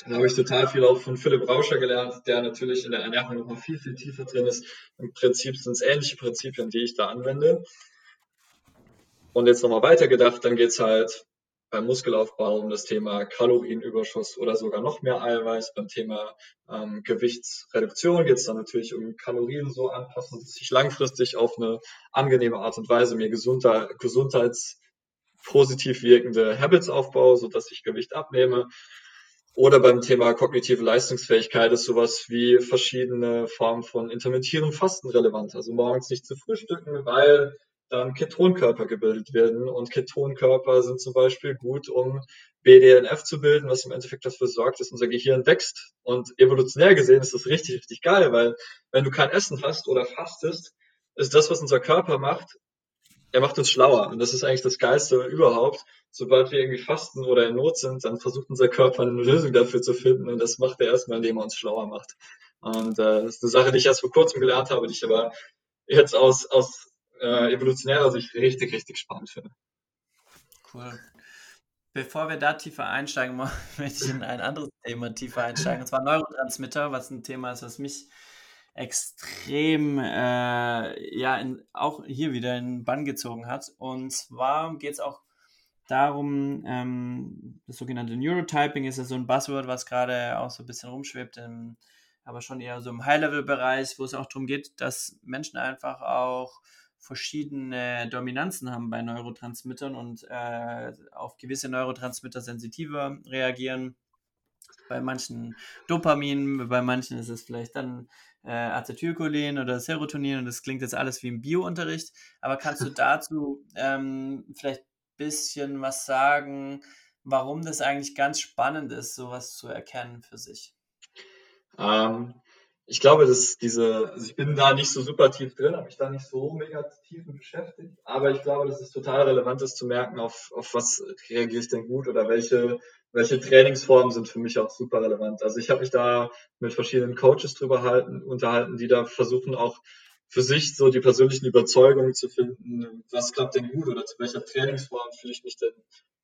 Da habe ich total viel auch von Philipp Rauscher gelernt, der natürlich in der Ernährung noch mal viel, viel tiefer drin ist. Im Prinzip sind es ähnliche Prinzipien, die ich da anwende. Und jetzt nochmal weitergedacht, dann geht's halt beim Muskelaufbau um das Thema Kalorienüberschuss oder sogar noch mehr Eiweiß. Beim Thema ähm, Gewichtsreduktion geht es dann natürlich um Kalorien so anpassen, dass ich langfristig auf eine angenehme Art und Weise mir gesunder, gesundheitspositiv wirkende Habits aufbaue, sodass ich Gewicht abnehme. Oder beim Thema kognitive Leistungsfähigkeit ist sowas wie verschiedene Formen von intermittierendem Fasten relevant. Also morgens nicht zu frühstücken, weil dann Ketonkörper gebildet werden. Und Ketonkörper sind zum Beispiel gut, um BDNF zu bilden, was im Endeffekt dafür sorgt, dass unser Gehirn wächst. Und evolutionär gesehen ist das richtig, richtig geil, weil wenn du kein Essen hast oder fastest, ist das, was unser Körper macht, er macht uns schlauer. Und das ist eigentlich das Geilste überhaupt. Sobald wir irgendwie fasten oder in Not sind, dann versucht unser Körper eine Lösung dafür zu finden. Und das macht er erstmal, indem er uns schlauer macht. Und äh, das ist eine Sache, die ich erst vor kurzem gelernt habe, die ich aber jetzt aus, aus äh, evolutionärer Sicht richtig, richtig spannend finde.
Cool. Bevor wir da tiefer einsteigen, möchte ich in ein anderes Thema tiefer einsteigen, und zwar Neurotransmitter, was ein Thema ist, was mich extrem, äh, ja, in, auch hier wieder in Bann gezogen hat. Und zwar geht es auch darum, ähm, das sogenannte Neurotyping ist ja so ein Buzzword, was gerade auch so ein bisschen rumschwebt, im, aber schon eher so im High-Level-Bereich, wo es auch darum geht, dass Menschen einfach auch verschiedene Dominanzen haben bei Neurotransmittern und äh, auf gewisse Neurotransmitter sensitiver reagieren. Bei manchen Dopamin, bei manchen ist es vielleicht dann äh, Acetylcholin oder Serotonin und das klingt jetzt alles wie im Biounterricht. Aber kannst du dazu ähm, vielleicht ein bisschen was sagen, warum das eigentlich ganz spannend ist, sowas zu erkennen für sich?
Ähm, ich glaube, dass diese, also ich bin da nicht so super tief drin, habe mich da nicht so mega tief beschäftigt, aber ich glaube, dass es total relevant ist zu merken, auf, auf was reagiere ich denn gut oder welche, welche Trainingsformen sind für mich auch super relevant. Also ich habe mich da mit verschiedenen Coaches drüber halten, unterhalten, die da versuchen auch für sich so die persönlichen Überzeugungen zu finden, was klappt denn gut oder zu welcher Trainingsform fühle ich mich denn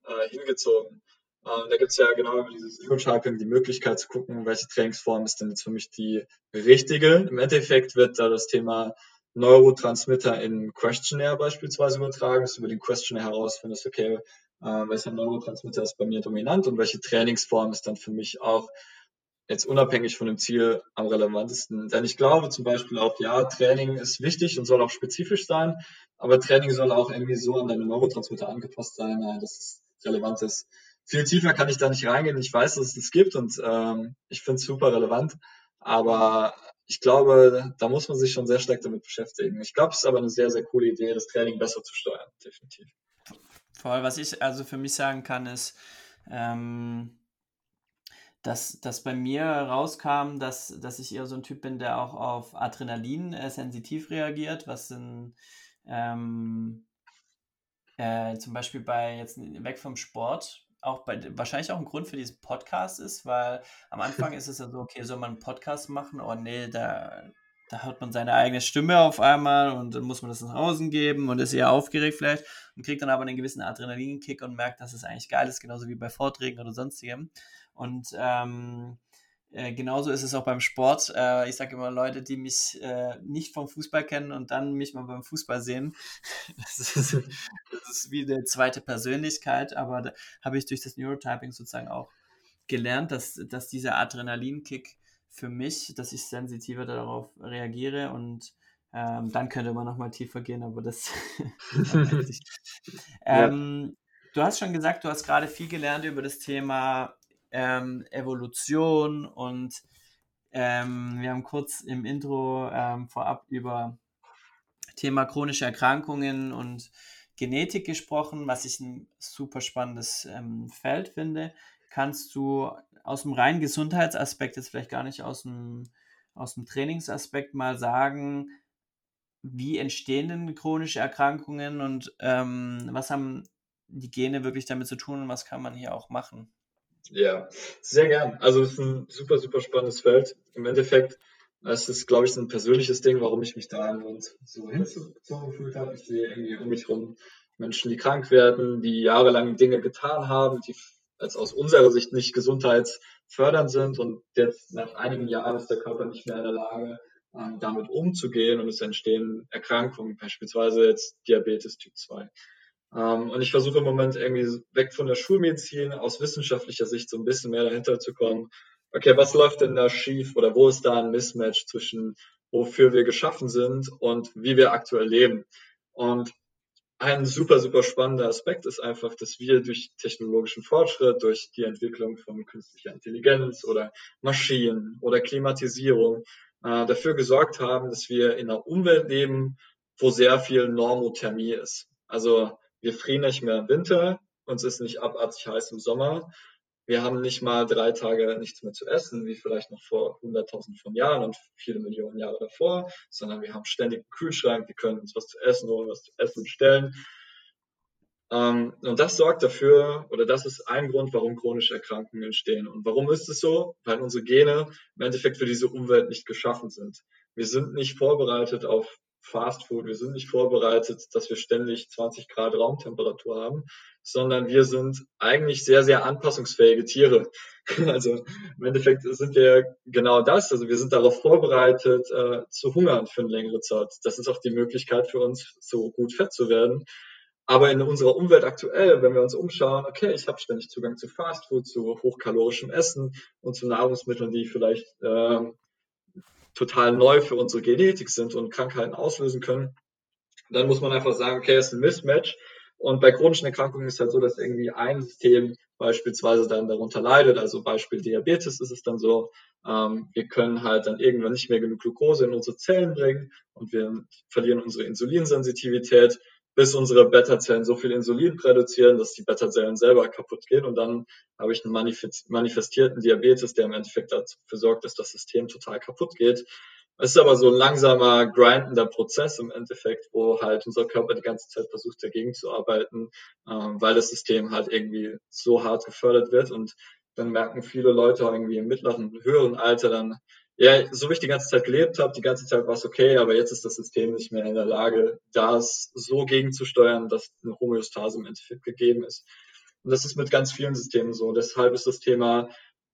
äh, hingezogen. Ähm, da gibt es ja genau über dieses Neurotyping die Möglichkeit zu gucken, welche Trainingsform ist denn jetzt für mich die richtige. Im Endeffekt wird da das Thema Neurotransmitter in Questionnaire beispielsweise übertragen, dass du über den Questionnaire herausfindest, okay, äh, welcher Neurotransmitter ist bei mir dominant und welche Trainingsform ist dann für mich auch jetzt unabhängig von dem Ziel am relevantesten. Denn ich glaube zum Beispiel auch, ja, Training ist wichtig und soll auch spezifisch sein, aber Training soll auch irgendwie so an deine Neurotransmitter angepasst sein, dass es relevant ist. Viel tiefer kann ich da nicht reingehen. Ich weiß, dass es das gibt und ähm, ich finde es super relevant, aber ich glaube, da muss man sich schon sehr stark damit beschäftigen. Ich glaube, es ist aber eine sehr, sehr coole Idee, das Training besser zu steuern, definitiv.
Voll, was ich also für mich sagen kann, ist, ähm, dass, dass bei mir rauskam, dass, dass ich eher so ein Typ bin, der auch auf Adrenalin äh, sensitiv reagiert, was in, ähm, äh, zum Beispiel bei jetzt weg vom Sport auch bei, wahrscheinlich auch ein Grund für diesen Podcast ist, weil am Anfang ist es ja so, okay, soll man einen Podcast machen? Oh nee, da, da hört man seine eigene Stimme auf einmal und dann muss man das nach außen geben und ist eher aufgeregt vielleicht und kriegt dann aber einen gewissen Adrenalinkick und merkt, dass es eigentlich geil ist, genauso wie bei Vorträgen oder sonstigem. Und ähm, äh, genauso ist es auch beim Sport. Äh, ich sage immer, Leute, die mich äh, nicht vom Fußball kennen und dann mich mal beim Fußball sehen, das ist, das ist wie eine zweite Persönlichkeit, aber da habe ich durch das Neurotyping sozusagen auch gelernt, dass, dass dieser Adrenalinkick für mich, dass ich sensitiver darauf reagiere und ähm, dann könnte man nochmal tiefer gehen, aber das. ähm, du hast schon gesagt, du hast gerade viel gelernt über das Thema ähm, Evolution und ähm, wir haben kurz im Intro ähm, vorab über Thema chronische Erkrankungen und Genetik gesprochen, was ich ein super spannendes ähm, Feld finde. Kannst du aus dem reinen Gesundheitsaspekt, jetzt vielleicht gar nicht aus dem, aus dem Trainingsaspekt mal sagen, wie entstehen denn chronische Erkrankungen und ähm, was haben die Gene wirklich damit zu tun und was kann man hier auch machen?
Ja, sehr gern. Also es ist ein super, super spannendes Feld. Im Endeffekt, es ist, glaube ich, so ein persönliches Ding, warum ich mich da so hinzugezogen gefühlt habe. Ich sehe irgendwie um mich herum Menschen, die krank werden, die jahrelang Dinge getan haben, die als aus unserer Sicht nicht gesundheitsfördernd sind und jetzt nach einigen Jahren ist der Körper nicht mehr in der Lage, ähm, damit umzugehen und es entstehen Erkrankungen, beispielsweise jetzt Diabetes Typ 2. Ähm, und ich versuche im Moment irgendwie weg von der Schulmedizin aus wissenschaftlicher Sicht so ein bisschen mehr dahinter zu kommen. Okay, was läuft denn da schief oder wo ist da ein Mismatch zwischen wofür wir geschaffen sind und wie wir aktuell leben? Und ein super, super spannender Aspekt ist einfach, dass wir durch technologischen Fortschritt, durch die Entwicklung von künstlicher Intelligenz oder Maschinen oder Klimatisierung äh, dafür gesorgt haben, dass wir in einer Umwelt leben, wo sehr viel Normothermie ist. Also wir frieren nicht mehr im Winter, uns ist nicht abartig heiß im Sommer. Wir haben nicht mal drei Tage nichts mehr zu essen, wie vielleicht noch vor 100.000 von Jahren und viele Millionen Jahre davor, sondern wir haben ständig einen Kühlschrank, wir können uns was zu essen holen, was zu essen bestellen. Ähm, und das sorgt dafür, oder das ist ein Grund, warum chronische Erkrankungen entstehen. Und warum ist es so? Weil unsere Gene im Endeffekt für diese Umwelt nicht geschaffen sind. Wir sind nicht vorbereitet auf Fast Food. Wir sind nicht vorbereitet, dass wir ständig 20 Grad Raumtemperatur haben, sondern wir sind eigentlich sehr, sehr anpassungsfähige Tiere. Also im Endeffekt sind wir genau das. Also wir sind darauf vorbereitet, äh, zu hungern für eine längere Zeit. Das ist auch die Möglichkeit für uns, so gut fett zu werden. Aber in unserer Umwelt aktuell, wenn wir uns umschauen, okay, ich habe ständig Zugang zu Fastfood, zu hochkalorischem Essen und zu Nahrungsmitteln, die vielleicht äh, total neu für unsere Genetik sind und Krankheiten auslösen können, dann muss man einfach sagen, okay, es ist ein Mismatch. Und bei chronischen Erkrankungen ist halt so, dass irgendwie ein System beispielsweise dann darunter leidet. Also Beispiel Diabetes ist es dann so, ähm, wir können halt dann irgendwann nicht mehr genug Glucose in unsere Zellen bringen und wir verlieren unsere Insulinsensitivität bis unsere Beta-Zellen so viel Insulin produzieren, dass die Beta-Zellen selber kaputt gehen. Und dann habe ich einen manifestierten Diabetes, der im Endeffekt dafür sorgt, dass das System total kaputt geht. Es ist aber so ein langsamer, grindender Prozess im Endeffekt, wo halt unser Körper die ganze Zeit versucht, dagegen zu arbeiten, ähm, weil das System halt irgendwie so hart gefördert wird. Und dann merken viele Leute irgendwie im mittleren, höheren Alter dann, ja, so wie ich die ganze Zeit gelebt habe, die ganze Zeit war es okay, aber jetzt ist das System nicht mehr in der Lage, das so gegenzusteuern, dass eine Homöostase im Endeffekt gegeben ist. Und das ist mit ganz vielen Systemen so. Deshalb ist das Thema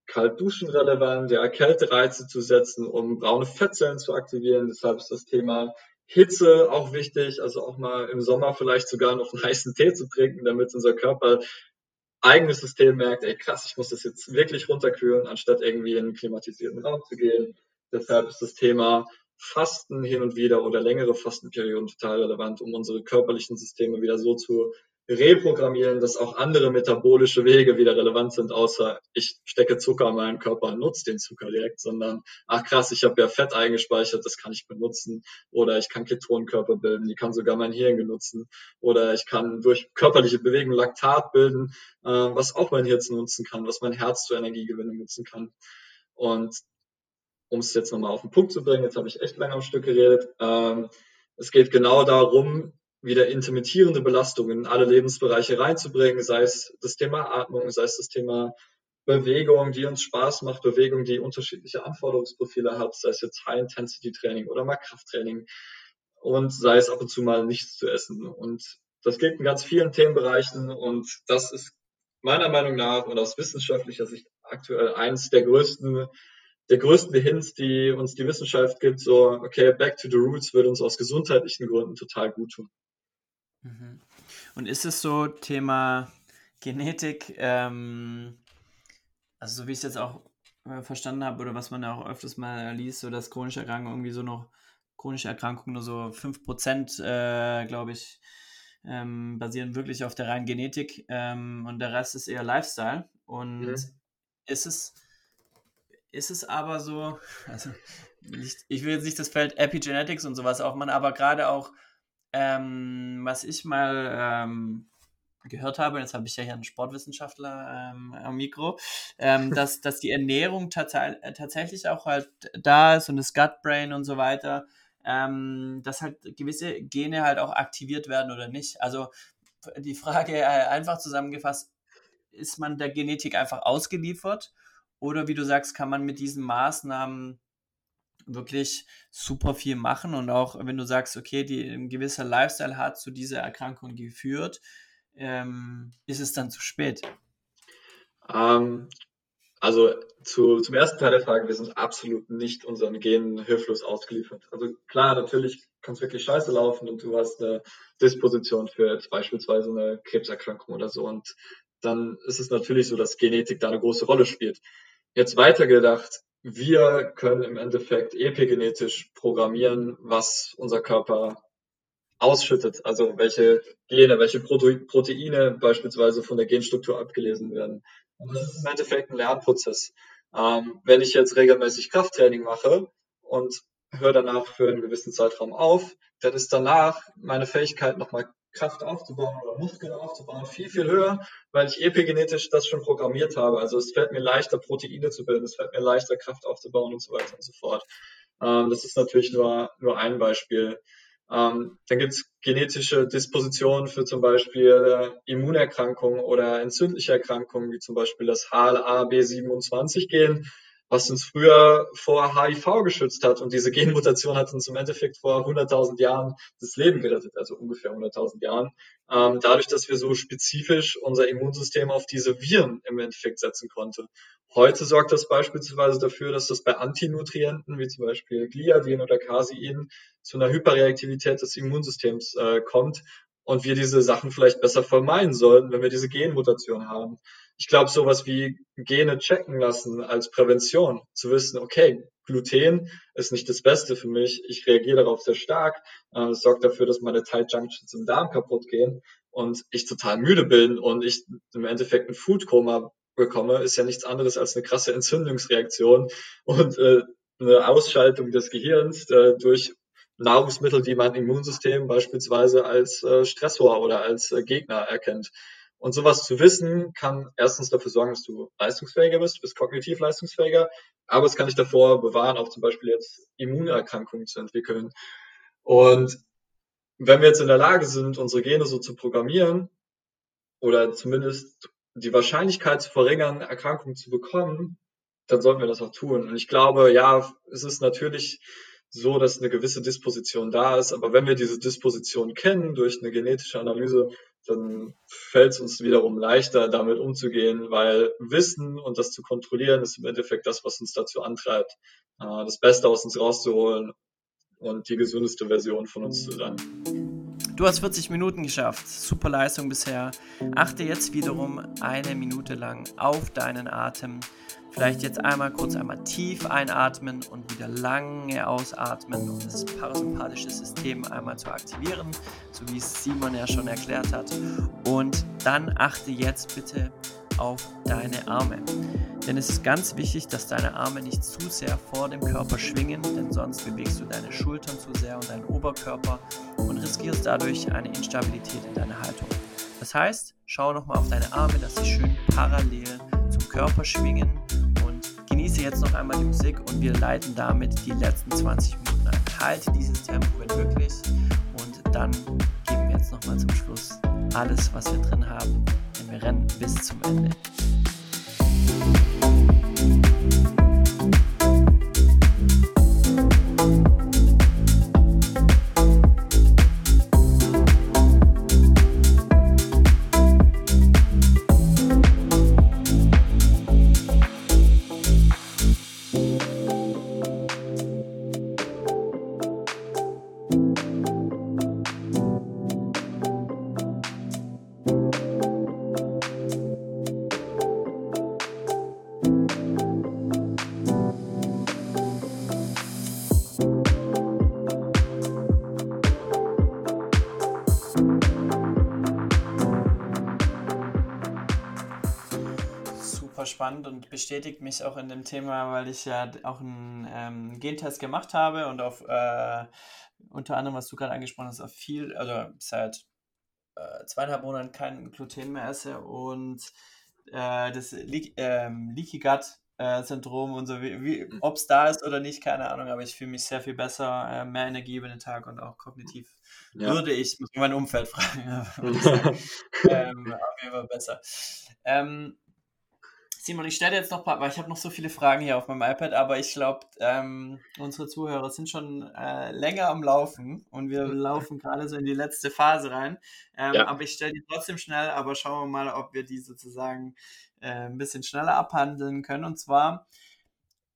Kaltduschen relevant, ja, Kältereize zu setzen, um braune Fettzellen zu aktivieren. Deshalb ist das Thema Hitze auch wichtig, also auch mal im Sommer vielleicht sogar noch einen heißen Tee zu trinken, damit unser Körper eigenes System merkt, ey krass, ich muss das jetzt wirklich runterkühlen, anstatt irgendwie in einen klimatisierten Raum zu gehen. Deshalb ist das Thema Fasten hin und wieder oder längere Fastenperioden total relevant, um unsere körperlichen Systeme wieder so zu reprogrammieren, dass auch andere metabolische Wege wieder relevant sind, außer ich stecke Zucker in meinen Körper und nutze den Zucker direkt, sondern ach krass, ich habe ja Fett eingespeichert, das kann ich benutzen oder ich kann Ketonkörper bilden, die kann sogar mein Hirn benutzen oder ich kann durch körperliche Bewegung Laktat bilden, äh, was auch mein Hirn nutzen kann, was mein Herz zur Energiegewinnung nutzen kann. Und um es jetzt nochmal auf den Punkt zu bringen, jetzt habe ich echt lange am Stück geredet, ähm, es geht genau darum, wieder intermittierende Belastungen in alle Lebensbereiche reinzubringen, sei es das Thema Atmung, sei es das Thema Bewegung, die uns Spaß macht, Bewegung, die unterschiedliche Anforderungsprofile hat, sei es jetzt High-Intensity-Training oder mal Krafttraining und sei es ab und zu mal nichts zu essen. Und das gilt in ganz vielen Themenbereichen und das ist meiner Meinung nach und aus wissenschaftlicher Sicht aktuell eins der größten der größten Hints, die uns die Wissenschaft gibt, so, okay, back to the roots würde uns aus gesundheitlichen Gründen total gut tun.
Mhm. Und ist es so Thema Genetik, ähm, also so wie ich es jetzt auch äh, verstanden habe oder was man ja auch öfters mal liest, so dass chronische Erkrankungen irgendwie so noch, chronische Erkrankungen nur so 5%, äh, glaube ich, ähm, basieren wirklich auf der reinen Genetik ähm, und der Rest ist eher Lifestyle. Und mhm. ist es ist es aber so, also nicht, ich will jetzt nicht das Feld Epigenetics und sowas aufmachen, aber gerade auch ähm, was ich mal ähm, gehört habe, jetzt habe ich ja hier einen Sportwissenschaftler ähm, am Mikro, ähm, dass, dass die Ernährung tats äh, tatsächlich auch halt da ist und das Gut-Brain und so weiter, ähm, dass halt gewisse Gene halt auch aktiviert werden oder nicht. Also die Frage äh, einfach zusammengefasst, ist man der Genetik einfach ausgeliefert oder wie du sagst, kann man mit diesen Maßnahmen wirklich super viel machen und auch wenn du sagst, okay, die, ein gewisser Lifestyle hat zu dieser Erkrankung geführt, ähm, ist es dann zu spät?
Ähm, also zu, zum ersten Teil der Frage, wir sind absolut nicht unseren Genen hilflos ausgeliefert. Also klar, natürlich kann es wirklich scheiße laufen und du hast eine Disposition für jetzt beispielsweise eine Krebserkrankung oder so und dann ist es natürlich so, dass Genetik da eine große Rolle spielt. Jetzt weitergedacht, wir können im Endeffekt epigenetisch programmieren, was unser Körper ausschüttet, also welche Gene, welche Proteine beispielsweise von der Genstruktur abgelesen werden. Und das ist im Endeffekt ein Lernprozess. Ähm, wenn ich jetzt regelmäßig Krafttraining mache und höre danach für einen gewissen Zeitraum auf, dann ist danach meine Fähigkeit nochmal Kraft aufzubauen oder Muskeln aufzubauen, viel, viel höher, weil ich epigenetisch das schon programmiert habe. Also es fällt mir leichter, Proteine zu bilden, es fällt mir leichter, Kraft aufzubauen und so weiter und so fort. Ähm, das ist natürlich nur, nur ein Beispiel. Ähm, dann gibt es genetische Dispositionen für zum Beispiel äh, Immunerkrankungen oder entzündliche Erkrankungen, wie zum Beispiel das HLA B27-Gen was uns früher vor HIV geschützt hat. Und diese Genmutation hat uns im Endeffekt vor 100.000 Jahren das Leben gerettet, also ungefähr 100.000 Jahren. Ähm, dadurch, dass wir so spezifisch unser Immunsystem auf diese Viren im Endeffekt setzen konnte. Heute sorgt das beispielsweise dafür, dass das bei Antinutrienten, wie zum Beispiel Gliadin oder Casein, zu einer Hyperreaktivität des Immunsystems äh, kommt und wir diese Sachen vielleicht besser vermeiden sollten, wenn wir diese Genmutation haben ich glaube, sowas wie Gene checken lassen als Prävention, zu wissen, okay, Gluten ist nicht das Beste für mich, ich reagiere darauf sehr stark, äh, es sorgt dafür, dass meine Tight Junctions im Darm kaputt gehen und ich total müde bin und ich im Endeffekt ein Foodkoma bekomme, ist ja nichts anderes als eine krasse Entzündungsreaktion und äh, eine Ausschaltung des Gehirns äh, durch Nahrungsmittel, die mein Immunsystem beispielsweise als äh, Stressor oder als äh, Gegner erkennt. Und sowas zu wissen, kann erstens dafür sorgen, dass du leistungsfähiger bist, bist kognitiv leistungsfähiger, aber es kann dich davor bewahren, auch zum Beispiel jetzt Immunerkrankungen zu entwickeln. Und wenn wir jetzt in der Lage sind, unsere Gene so zu programmieren oder zumindest die Wahrscheinlichkeit zu verringern, Erkrankungen zu bekommen, dann sollten wir das auch tun. Und ich glaube, ja, es ist natürlich so, dass eine gewisse Disposition da ist. Aber wenn wir diese Disposition kennen durch eine genetische Analyse, dann fällt es uns wiederum leichter, damit umzugehen, weil Wissen und das zu kontrollieren ist im Endeffekt das, was uns dazu antreibt, äh, das Beste aus uns rauszuholen und die gesündeste Version von uns zu sein.
Du hast 40 Minuten geschafft. Super Leistung bisher. Achte jetzt wiederum eine Minute lang auf deinen Atem. Vielleicht jetzt einmal kurz einmal tief einatmen und wieder lange ausatmen, um das parasympathische System einmal zu aktivieren, so wie es Simon ja schon erklärt hat. Und dann achte jetzt bitte auf deine Arme. Denn es ist ganz wichtig, dass deine Arme nicht zu sehr vor dem Körper schwingen, denn sonst bewegst du deine Schultern zu sehr und deinen Oberkörper und riskierst dadurch eine Instabilität in deiner Haltung. Das heißt, schau nochmal auf deine Arme, dass sie schön parallel zum Körper schwingen genieße jetzt noch einmal die Musik und wir leiten damit die letzten 20 Minuten ein. Halte dieses Tempo, wenn möglich. Und dann geben wir jetzt nochmal zum Schluss alles, was wir drin haben. Denn wir rennen bis zum Ende. Bestätigt mich auch in dem Thema, weil ich ja auch einen ähm, Gentest gemacht habe und auf äh, unter anderem, was du gerade angesprochen hast, auf viel, also seit äh, zweieinhalb Monaten kein Gluten mehr esse und äh, das Le ähm, Leaky Gut äh, Syndrom und so, wie, mhm. ob es da ist oder nicht, keine Ahnung, aber ich fühle mich sehr viel besser, äh, mehr Energie über den Tag und auch kognitiv ja. würde ich, muss mein Umfeld fragen, ähm, auf jeden Fall besser. Ähm, Simon, ich stelle jetzt noch ein paar, weil ich habe noch so viele Fragen hier auf meinem iPad, aber ich glaube, ähm, unsere Zuhörer sind schon äh, länger am Laufen und wir mhm. laufen gerade so in die letzte Phase rein. Ähm, ja. Aber ich stelle die trotzdem schnell, aber schauen wir mal, ob wir die sozusagen äh, ein bisschen schneller abhandeln können. Und zwar,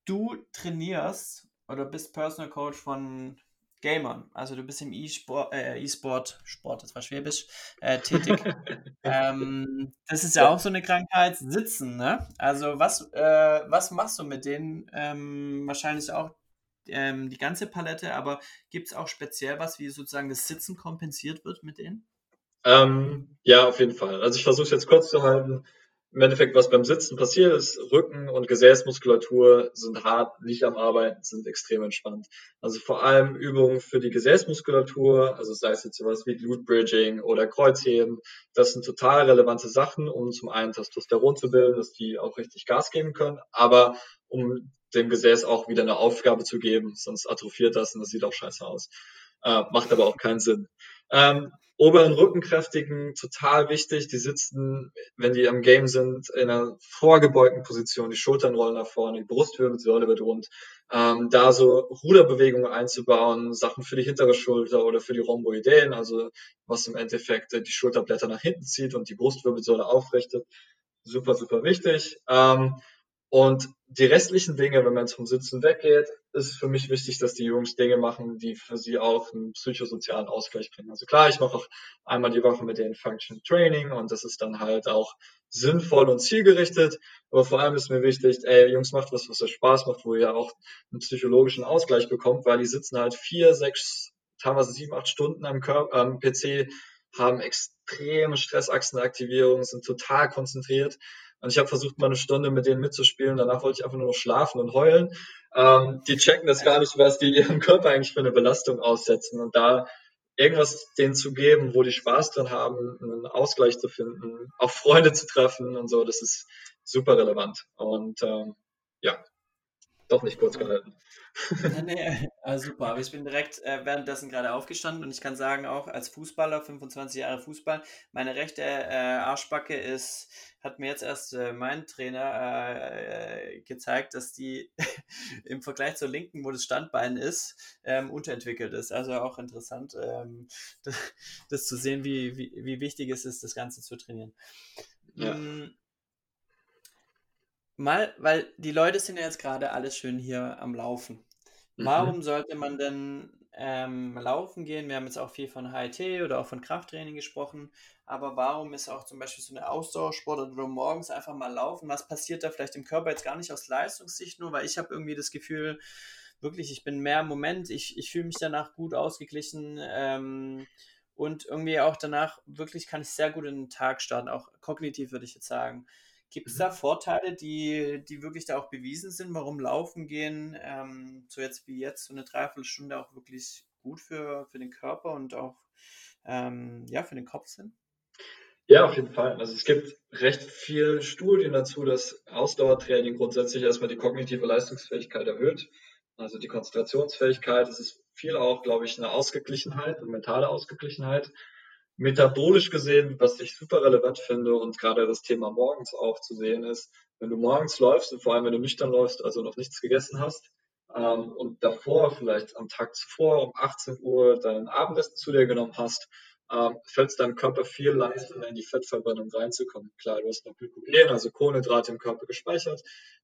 du trainierst oder bist Personal Coach von Gamern. Also du bist im E-Sport, äh, E-Sport, Sport, das war Schwäbisch, äh, tätig. ähm, das ist ja auch so eine Krankheit, Sitzen, ne? Also was, äh, was machst du mit denen? Ähm, wahrscheinlich auch ähm, die ganze Palette, aber gibt es auch speziell was, wie sozusagen das Sitzen kompensiert wird mit denen?
Ähm, ja, auf jeden Fall. Also ich versuche es jetzt kurz zu halten im Endeffekt, was beim Sitzen passiert ist, Rücken- und Gesäßmuskulatur sind hart, nicht am Arbeiten, sind extrem entspannt. Also vor allem Übungen für die Gesäßmuskulatur, also sei es jetzt sowas wie Glute Bridging oder Kreuzheben, das sind total relevante Sachen, um zum einen Testosteron zu bilden, dass die auch richtig Gas geben können, aber um dem Gesäß auch wieder eine Aufgabe zu geben, sonst atrophiert das und das sieht auch scheiße aus. Äh, macht aber auch keinen Sinn. Ähm, oberen Rückenkräftigen total wichtig. Die sitzen, wenn die am Game sind, in einer vorgebeugten Position. Die Schultern rollen nach vorne, die Brustwirbelsäule wird rund. Ähm, da so Ruderbewegungen einzubauen, Sachen für die hintere Schulter oder für die Rhomboideen, also was im Endeffekt die Schulterblätter nach hinten zieht und die Brustwirbelsäule aufrichtet. Super, super wichtig. Ähm, und die restlichen Dinge, wenn man jetzt vom Sitzen weggeht, ist für mich wichtig, dass die Jungs Dinge machen, die für sie auch einen psychosozialen Ausgleich bringen. Also klar, ich mache auch einmal die Woche mit denen Function Training und das ist dann halt auch sinnvoll und zielgerichtet. Aber vor allem ist mir wichtig, ey, Jungs, macht was, was euch Spaß macht, wo ihr auch einen psychologischen Ausgleich bekommt, weil die sitzen halt vier, sechs, teilweise sieben, acht Stunden am, Körper, am PC, haben extreme Stressachsenaktivierung, sind total konzentriert und ich habe versucht, mal eine Stunde mit denen mitzuspielen. Danach wollte ich einfach nur noch schlafen und heulen. Ähm, die checken das gar nicht, was die ihrem Körper eigentlich für eine Belastung aussetzen. Und da irgendwas denen zu geben, wo die Spaß drin haben, einen Ausgleich zu finden, auch Freunde zu treffen und so, das ist super relevant. Und ähm, ja. Doch nicht kurz gehalten.
nee, also super, aber ich bin direkt äh, währenddessen gerade aufgestanden und ich kann sagen, auch als Fußballer, 25 Jahre Fußball, meine rechte äh, Arschbacke ist, hat mir jetzt erst äh, mein Trainer äh, gezeigt, dass die im Vergleich zur linken, wo das Standbein ist, ähm, unterentwickelt ist. Also auch interessant, ähm, das, das, zu sehen, wie, wie, wie wichtig es ist, das Ganze zu trainieren. Ja. Mhm mal, weil die Leute sind ja jetzt gerade alles schön hier am Laufen. Mhm. Warum sollte man denn ähm, laufen gehen? Wir haben jetzt auch viel von HIT oder auch von Krafttraining gesprochen, aber warum ist auch zum Beispiel so eine Ausdauersport oder morgens einfach mal laufen? Was passiert da vielleicht im Körper jetzt gar nicht aus Leistungssicht nur, weil ich habe irgendwie das Gefühl, wirklich, ich bin mehr im Moment, ich, ich fühle mich danach gut ausgeglichen ähm, und irgendwie auch danach wirklich kann ich sehr gut in den Tag starten, auch kognitiv würde ich jetzt sagen. Gibt es mhm. da Vorteile, die, die wirklich da auch bewiesen sind, warum Laufen gehen, ähm, so jetzt wie jetzt, so eine Dreiviertelstunde auch wirklich gut für, für den Körper und auch ähm, ja, für den Kopf sind?
Ja, auf jeden Fall. Also es gibt recht viele Studien dazu, dass Ausdauertraining grundsätzlich erstmal die kognitive Leistungsfähigkeit erhöht. Also die Konzentrationsfähigkeit, es ist viel auch, glaube ich, eine Ausgeglichenheit, eine mentale Ausgeglichenheit metabolisch gesehen, was ich super relevant finde und gerade das Thema morgens auch zu sehen ist, wenn du morgens läufst und vor allem wenn du nüchtern läufst, also noch nichts gegessen hast ähm, und davor vielleicht am Tag zuvor um 18 Uhr dein Abendessen zu dir genommen hast, ähm, fällt es deinem Körper viel leichter, in die Fettverbrennung reinzukommen. Klar, du hast noch Glykogen, also Kohlenhydrate im Körper gespeichert,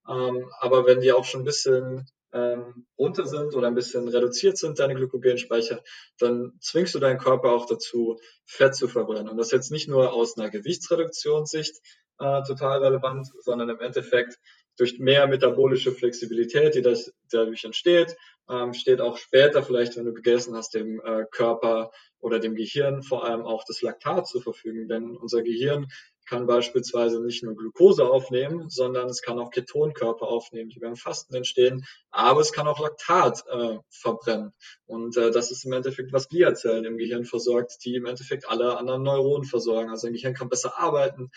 ähm, aber wenn die auch schon ein bisschen ähm, runter sind oder ein bisschen reduziert sind, deine Glykogenspeicher, dann zwingst du deinen Körper auch dazu, Fett zu verbrennen. Und das ist jetzt nicht nur aus einer Gewichtsreduktionssicht äh, total relevant, sondern im Endeffekt durch mehr metabolische Flexibilität, die dadurch entsteht, ähm, steht auch später vielleicht, wenn du gegessen hast, dem äh, Körper oder dem Gehirn vor allem auch das Laktat zur Verfügung. Denn unser Gehirn kann beispielsweise nicht nur Glucose aufnehmen, sondern es kann auch Ketonkörper aufnehmen, die beim Fasten entstehen, aber es kann auch Laktat äh, verbrennen. Und äh, das ist im Endeffekt, was Gliazellen im Gehirn versorgt, die im Endeffekt alle anderen Neuronen versorgen. Also dein Gehirn kann besser arbeiten,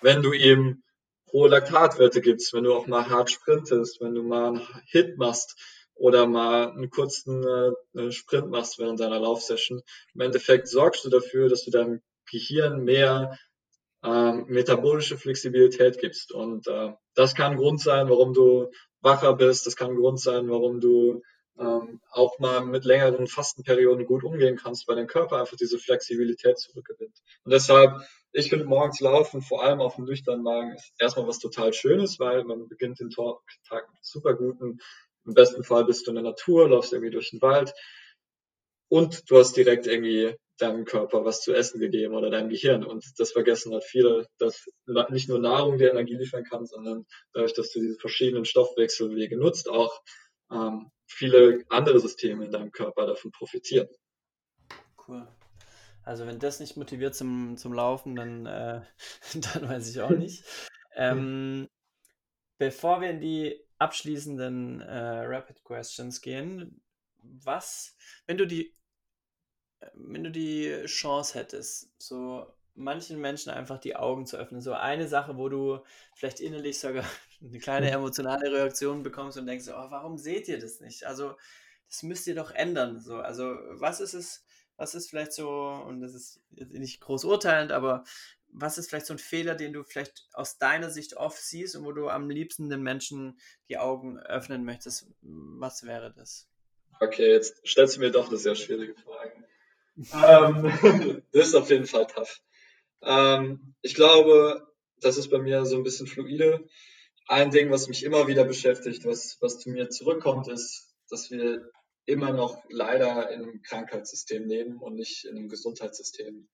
wenn du eben hohe Laktatwerte gibst, wenn du auch mal hart sprintest, wenn du mal einen Hit machst oder mal einen kurzen äh, Sprint machst während deiner Laufsession. Im Endeffekt sorgst du dafür, dass du deinem Gehirn mehr ähm, metabolische Flexibilität gibst. Und äh, das kann Grund sein, warum du wacher bist. Das kann Grund sein, warum du ähm, auch mal mit längeren Fastenperioden gut umgehen kannst, weil dein Körper einfach diese Flexibilität zurückgewinnt. Und deshalb, ich finde morgens laufen, vor allem auf dem nüchternen Magen, ist erstmal was total Schönes, weil man beginnt den Tag mit super guten. Im besten Fall bist du in der Natur, läufst irgendwie durch den Wald und du hast direkt irgendwie deinem Körper was zu essen gegeben oder deinem Gehirn. Und das vergessen halt viele, dass nicht nur Nahrung dir Energie liefern kann, sondern dadurch, dass du diese verschiedenen Stoffwechselwege nutzt, auch ähm, viele andere Systeme in deinem Körper davon profitieren.
Cool. Also wenn das nicht motiviert zum, zum Laufen, dann, äh, dann weiß ich auch nicht. ähm, bevor wir in die abschließenden äh, Rapid Questions gehen, was, wenn du die wenn du die Chance hättest, so manchen Menschen einfach die Augen zu öffnen, so eine Sache, wo du vielleicht innerlich sogar eine kleine emotionale Reaktion bekommst und denkst, oh, warum seht ihr das nicht? Also das müsst ihr doch ändern. So, also was ist es, was ist vielleicht so, und das ist nicht groß urteilend, aber was ist vielleicht so ein Fehler, den du vielleicht aus deiner Sicht oft siehst und wo du am liebsten den Menschen die Augen öffnen möchtest? Was wäre das?
Okay, jetzt stellst du mir doch eine sehr schwierige Frage ähm, das ist auf jeden Fall tough. Ähm, ich glaube, das ist bei mir so ein bisschen fluide. Ein Ding, was mich immer wieder beschäftigt, was, was zu mir zurückkommt, ist, dass wir immer noch leider in einem Krankheitssystem leben und nicht in einem Gesundheitssystem.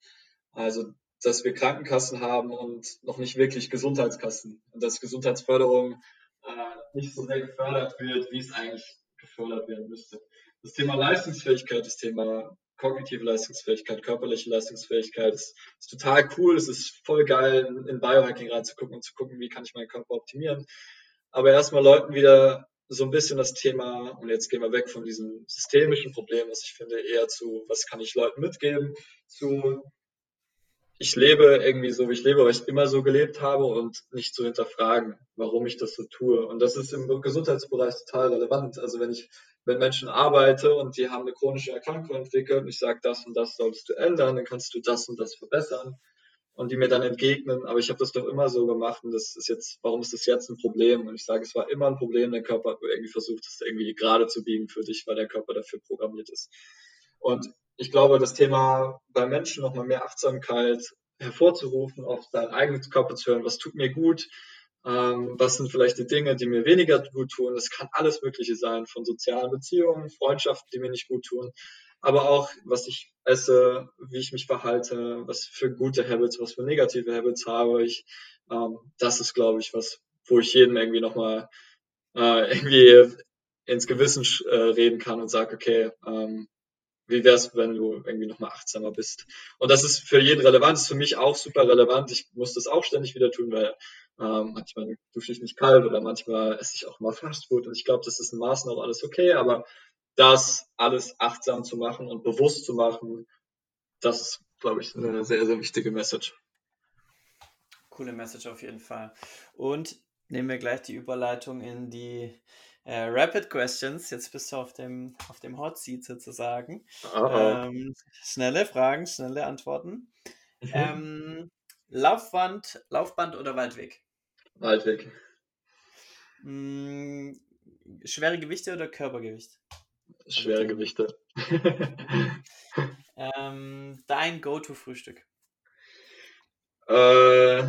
Also, dass wir Krankenkassen haben und noch nicht wirklich Gesundheitskassen und dass Gesundheitsförderung äh, nicht so sehr gefördert wird, wie es eigentlich gefördert werden müsste. Das Thema Leistungsfähigkeit, das Thema kognitive Leistungsfähigkeit, körperliche Leistungsfähigkeit. ist, ist total cool. Es ist voll geil, in Biohacking reinzugucken und zu gucken, wie kann ich meinen Körper optimieren. Aber erstmal Leuten wieder so ein bisschen das Thema, und jetzt gehen wir weg von diesem systemischen Problem, was ich finde, eher zu, was kann ich Leuten mitgeben, zu ich lebe irgendwie so, wie ich lebe, weil ich immer so gelebt habe und nicht zu hinterfragen, warum ich das so tue. Und das ist im Gesundheitsbereich total relevant. Also wenn ich mit Menschen arbeite und die haben eine chronische Erkrankung entwickelt und ich sage, das und das solltest du ändern, dann kannst du das und das verbessern und die mir dann entgegnen, aber ich habe das doch immer so gemacht und das ist jetzt, warum ist das jetzt ein Problem? Und ich sage, es war immer ein Problem, der Körper hat irgendwie versucht, es irgendwie gerade zu biegen für dich, weil der Körper dafür programmiert ist. Und ich glaube, das Thema bei Menschen nochmal mehr Achtsamkeit hervorzurufen, auf seinen eigenen Körper zu hören, was tut mir gut, ähm, was sind vielleicht die Dinge, die mir weniger gut tun. Das kann alles Mögliche sein, von sozialen Beziehungen, Freundschaften, die mir nicht gut tun, aber auch, was ich esse, wie ich mich verhalte, was für gute Habits, was für negative Habits habe ich. Ähm, das ist, glaube ich, was, wo ich jedem irgendwie nochmal äh, irgendwie ins Gewissen äh, reden kann und sage, okay, ähm, wie wär's, wenn du irgendwie nochmal achtsamer bist? Und das ist für jeden relevant, ist für mich auch super relevant. Ich muss das auch ständig wieder tun, weil ähm, manchmal dusche ich nicht kalt oder manchmal esse ich auch mal Fastfood und ich glaube, das ist in Maßen auch alles okay, aber das alles achtsam zu machen und bewusst zu machen, das ist, glaube ich, eine sehr, sehr wichtige Message.
Coole Message auf jeden Fall. Und nehmen wir gleich die Überleitung in die äh, Rapid Questions. Jetzt bist du auf dem, auf dem Hot Seat sozusagen. Ähm, schnelle Fragen, schnelle Antworten. Mhm. Ähm, Laufband, Laufband oder Waldweg?
Waldweg.
Hm, schwere Gewichte oder Körpergewicht?
Schwere Gewichte.
ähm, dein Go-To-Frühstück?
Äh,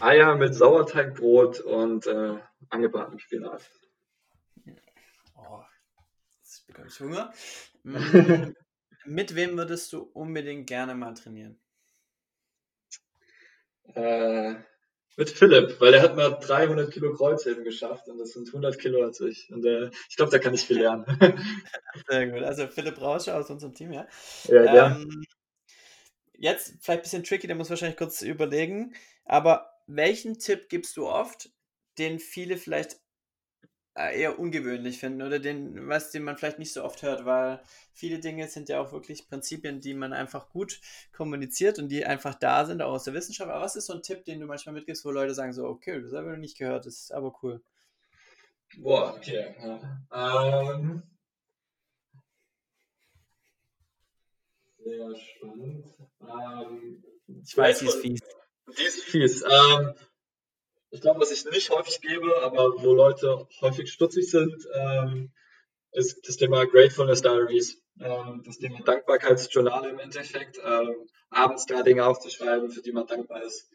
Eier mit Sauerteigbrot und äh, angebratenem Spinat.
Oh, jetzt bekomme ich Hunger. Mm, mit wem würdest du unbedingt gerne mal trainieren?
Äh, mit Philipp, weil er hat mal 300 Kilo Kreuzheben geschafft und das sind 100 Kilo als ich. Und äh, ich glaube, da kann ich viel lernen.
Sehr gut. Also Philipp Rauscher aus unserem Team, ja.
Ja, ja. Ähm,
jetzt vielleicht ein bisschen tricky, da muss wahrscheinlich kurz überlegen. Aber welchen Tipp gibst du oft, den viele vielleicht eher ungewöhnlich finden oder den, was den man vielleicht nicht so oft hört, weil viele Dinge sind ja auch wirklich Prinzipien, die man einfach gut kommuniziert und die einfach da sind, auch aus der Wissenschaft. Aber was ist so ein Tipp, den du manchmal mitgibst, wo Leute sagen so, okay, das habe ich noch nicht gehört, das ist aber cool.
Boah, okay. Ähm, sehr spannend. Ähm,
ich weiß, die ist fies.
Die ist fies. Ähm, ich glaube, was ich nicht häufig gebe, aber wo Leute häufig stutzig sind, ähm, ist das Thema Gratefulness Diaries. Ähm, das Thema Dankbarkeitsjournale im Endeffekt. Ähm, abends da Dinge aufzuschreiben, für die man dankbar ist.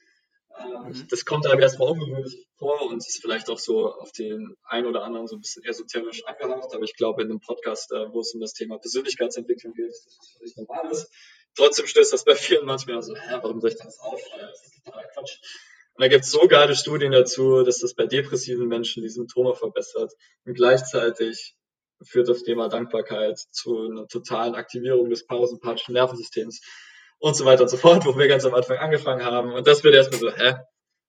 Ähm, mhm. Das kommt einem erstmal ungewöhnlich vor und ist vielleicht auch so auf den einen oder anderen so ein bisschen esoterisch angehaucht, aber ich glaube, in einem Podcast, äh, wo es um das Thema Persönlichkeitsentwicklung geht, ist das völlig normales. Trotzdem stößt das bei vielen manchmal so, hä, warum soll ich das aufschreiben? Das ist total Quatsch. Und da gibt es so geile Studien dazu, dass das bei depressiven Menschen die Symptome verbessert. Und gleichzeitig führt das Thema Dankbarkeit zu einer totalen Aktivierung des parasympathischen Nervensystems und so weiter und so fort, wo wir ganz am Anfang angefangen haben. Und das wird erstmal so, hä?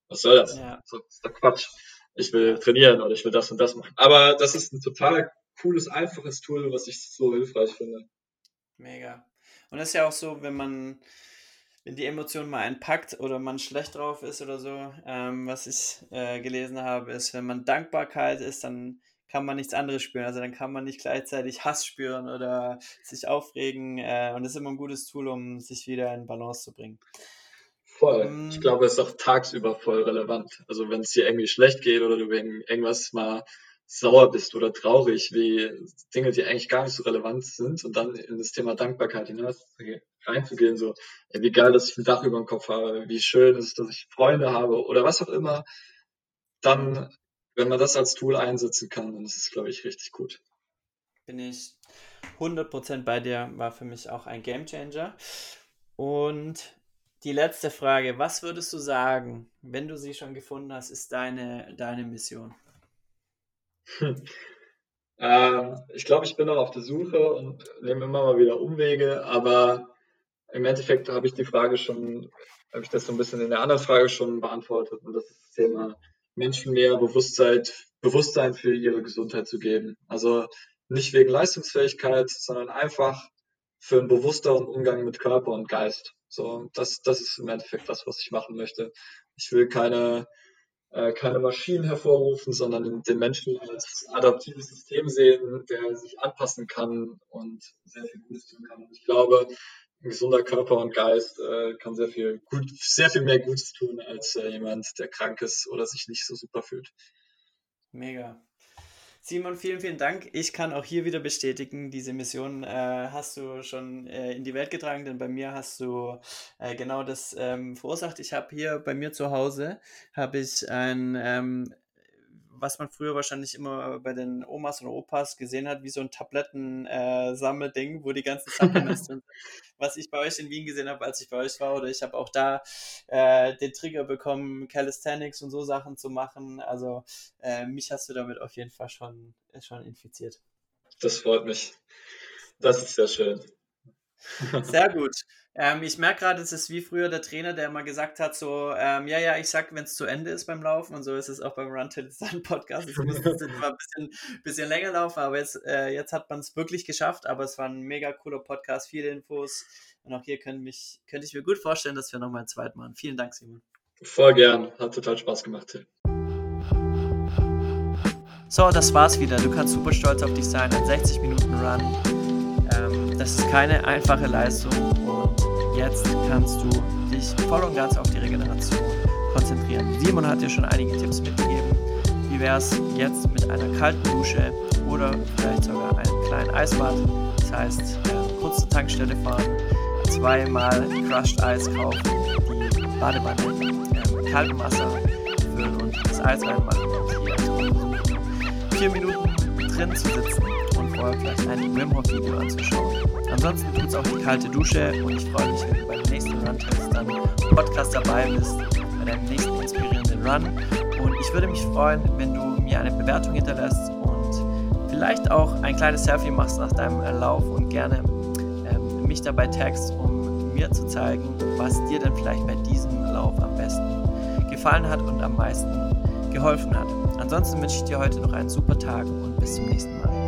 Was soll das? Ja. Das ist doch Quatsch. Ich will trainieren oder ich will das und das machen. Aber das ist ein total cooles, einfaches Tool, was ich so hilfreich finde.
Mega. Und das ist ja auch so, wenn man wenn die Emotion mal einpackt oder man schlecht drauf ist oder so, ähm, was ich äh, gelesen habe, ist, wenn man Dankbarkeit ist, dann kann man nichts anderes spüren. Also dann kann man nicht gleichzeitig Hass spüren oder sich aufregen. Äh, und das ist immer ein gutes Tool, um sich wieder in Balance zu bringen.
Voll. Ähm, ich glaube, es ist auch tagsüber voll relevant. Also wenn es dir irgendwie schlecht geht oder du wegen irgendwas mal sauer bist oder traurig, wie Dinge, die eigentlich gar nicht so relevant sind und dann in das Thema Dankbarkeit hinaus reinzugehen, so, wie geil, dass ich ein Dach über dem Kopf habe, wie schön ist dass ich Freunde habe oder was auch immer, dann, wenn man das als Tool einsetzen kann, dann ist es, glaube ich, richtig gut.
Bin ich 100% bei dir, war für mich auch ein Gamechanger. Und die letzte Frage, was würdest du sagen, wenn du sie schon gefunden hast, ist deine, deine Mission?
Ähm, ich glaube, ich bin noch auf der Suche und nehme immer mal wieder Umwege, aber im Endeffekt habe ich die Frage schon, habe ich das so ein bisschen in der anderen Frage schon beantwortet und das ist das Thema Menschen mehr Bewusstsein, Bewusstsein für ihre Gesundheit zu geben. Also nicht wegen Leistungsfähigkeit, sondern einfach für einen bewussteren Umgang mit Körper und Geist. So, das, das ist im Endeffekt das, was ich machen möchte. Ich will keine, äh, keine Maschinen hervorrufen, sondern den Menschen als adaptives System sehen, der sich anpassen kann und sehr viel Gutes tun kann. Ich glaube, ein gesunder Körper und Geist äh, kann sehr viel gut, sehr viel mehr Gutes tun als äh, jemand, der krank ist oder sich nicht so super fühlt.
Mega. Simon, vielen, vielen Dank. Ich kann auch hier wieder bestätigen, diese Mission äh, hast du schon äh, in die Welt getragen, denn bei mir hast du äh, genau das ähm, verursacht. Ich habe hier bei mir zu Hause habe ich ein ähm, was man früher wahrscheinlich immer bei den Omas und Opas gesehen hat, wie so ein Tabletten-Sammelding, äh, wo die ganzen Supplements sind. Was ich bei euch in Wien gesehen habe, als ich bei euch war, oder ich habe auch da äh, den Trigger bekommen, Calisthenics und so Sachen zu machen. Also äh, mich hast du damit auf jeden Fall schon, schon infiziert.
Das freut mich. Das ist sehr schön.
Sehr gut. Ähm, ich merke gerade, es ist wie früher der Trainer, der immer gesagt hat, so, ähm, ja, ja, ich sag, wenn es zu Ende ist beim Laufen und so ist es auch beim Run Till Sun Podcast. Es muss jetzt mal ein bisschen, bisschen länger laufen, aber jetzt, äh, jetzt hat man es wirklich geschafft, aber es war ein mega cooler Podcast, viele Infos und auch hier können mich, könnte ich mir gut vorstellen, dass wir nochmal ein zweites machen. Vielen Dank, Simon.
Voll gern, hat total Spaß gemacht, Till.
So, das war's wieder. Du kannst super stolz auf dich sein. Ein 60 Minuten Run. Ähm, das ist keine einfache Leistung jetzt kannst du dich voll und ganz auf die Regeneration konzentrieren. Simon hat dir schon einige Tipps mitgegeben. Wie wäre es jetzt mit einer kalten Dusche oder vielleicht sogar einem kleinen Eisbad? Das heißt, äh, kurz zur Tankstelle fahren, zweimal Crushed Eis kaufen, die Badewanne mit kaltem Wasser füllen und das Eis reinmachen und hier vier Minuten drin zu sitzen und vorher vielleicht ein Wim Hof Video anzuschauen. Ansonsten tut es auch die kalte Dusche und ich freue mich, wenn du beim nächsten Run-Test dann Podcast dabei bist, bei deinem nächsten inspirierenden Run. Und ich würde mich freuen, wenn du mir eine Bewertung hinterlässt und vielleicht auch ein kleines Selfie machst nach deinem Lauf und gerne ähm, mich dabei tagst, um mir zu zeigen, was dir denn vielleicht bei diesem Lauf am besten gefallen hat und am meisten geholfen hat. Ansonsten wünsche ich dir heute noch einen super Tag und bis zum nächsten Mal.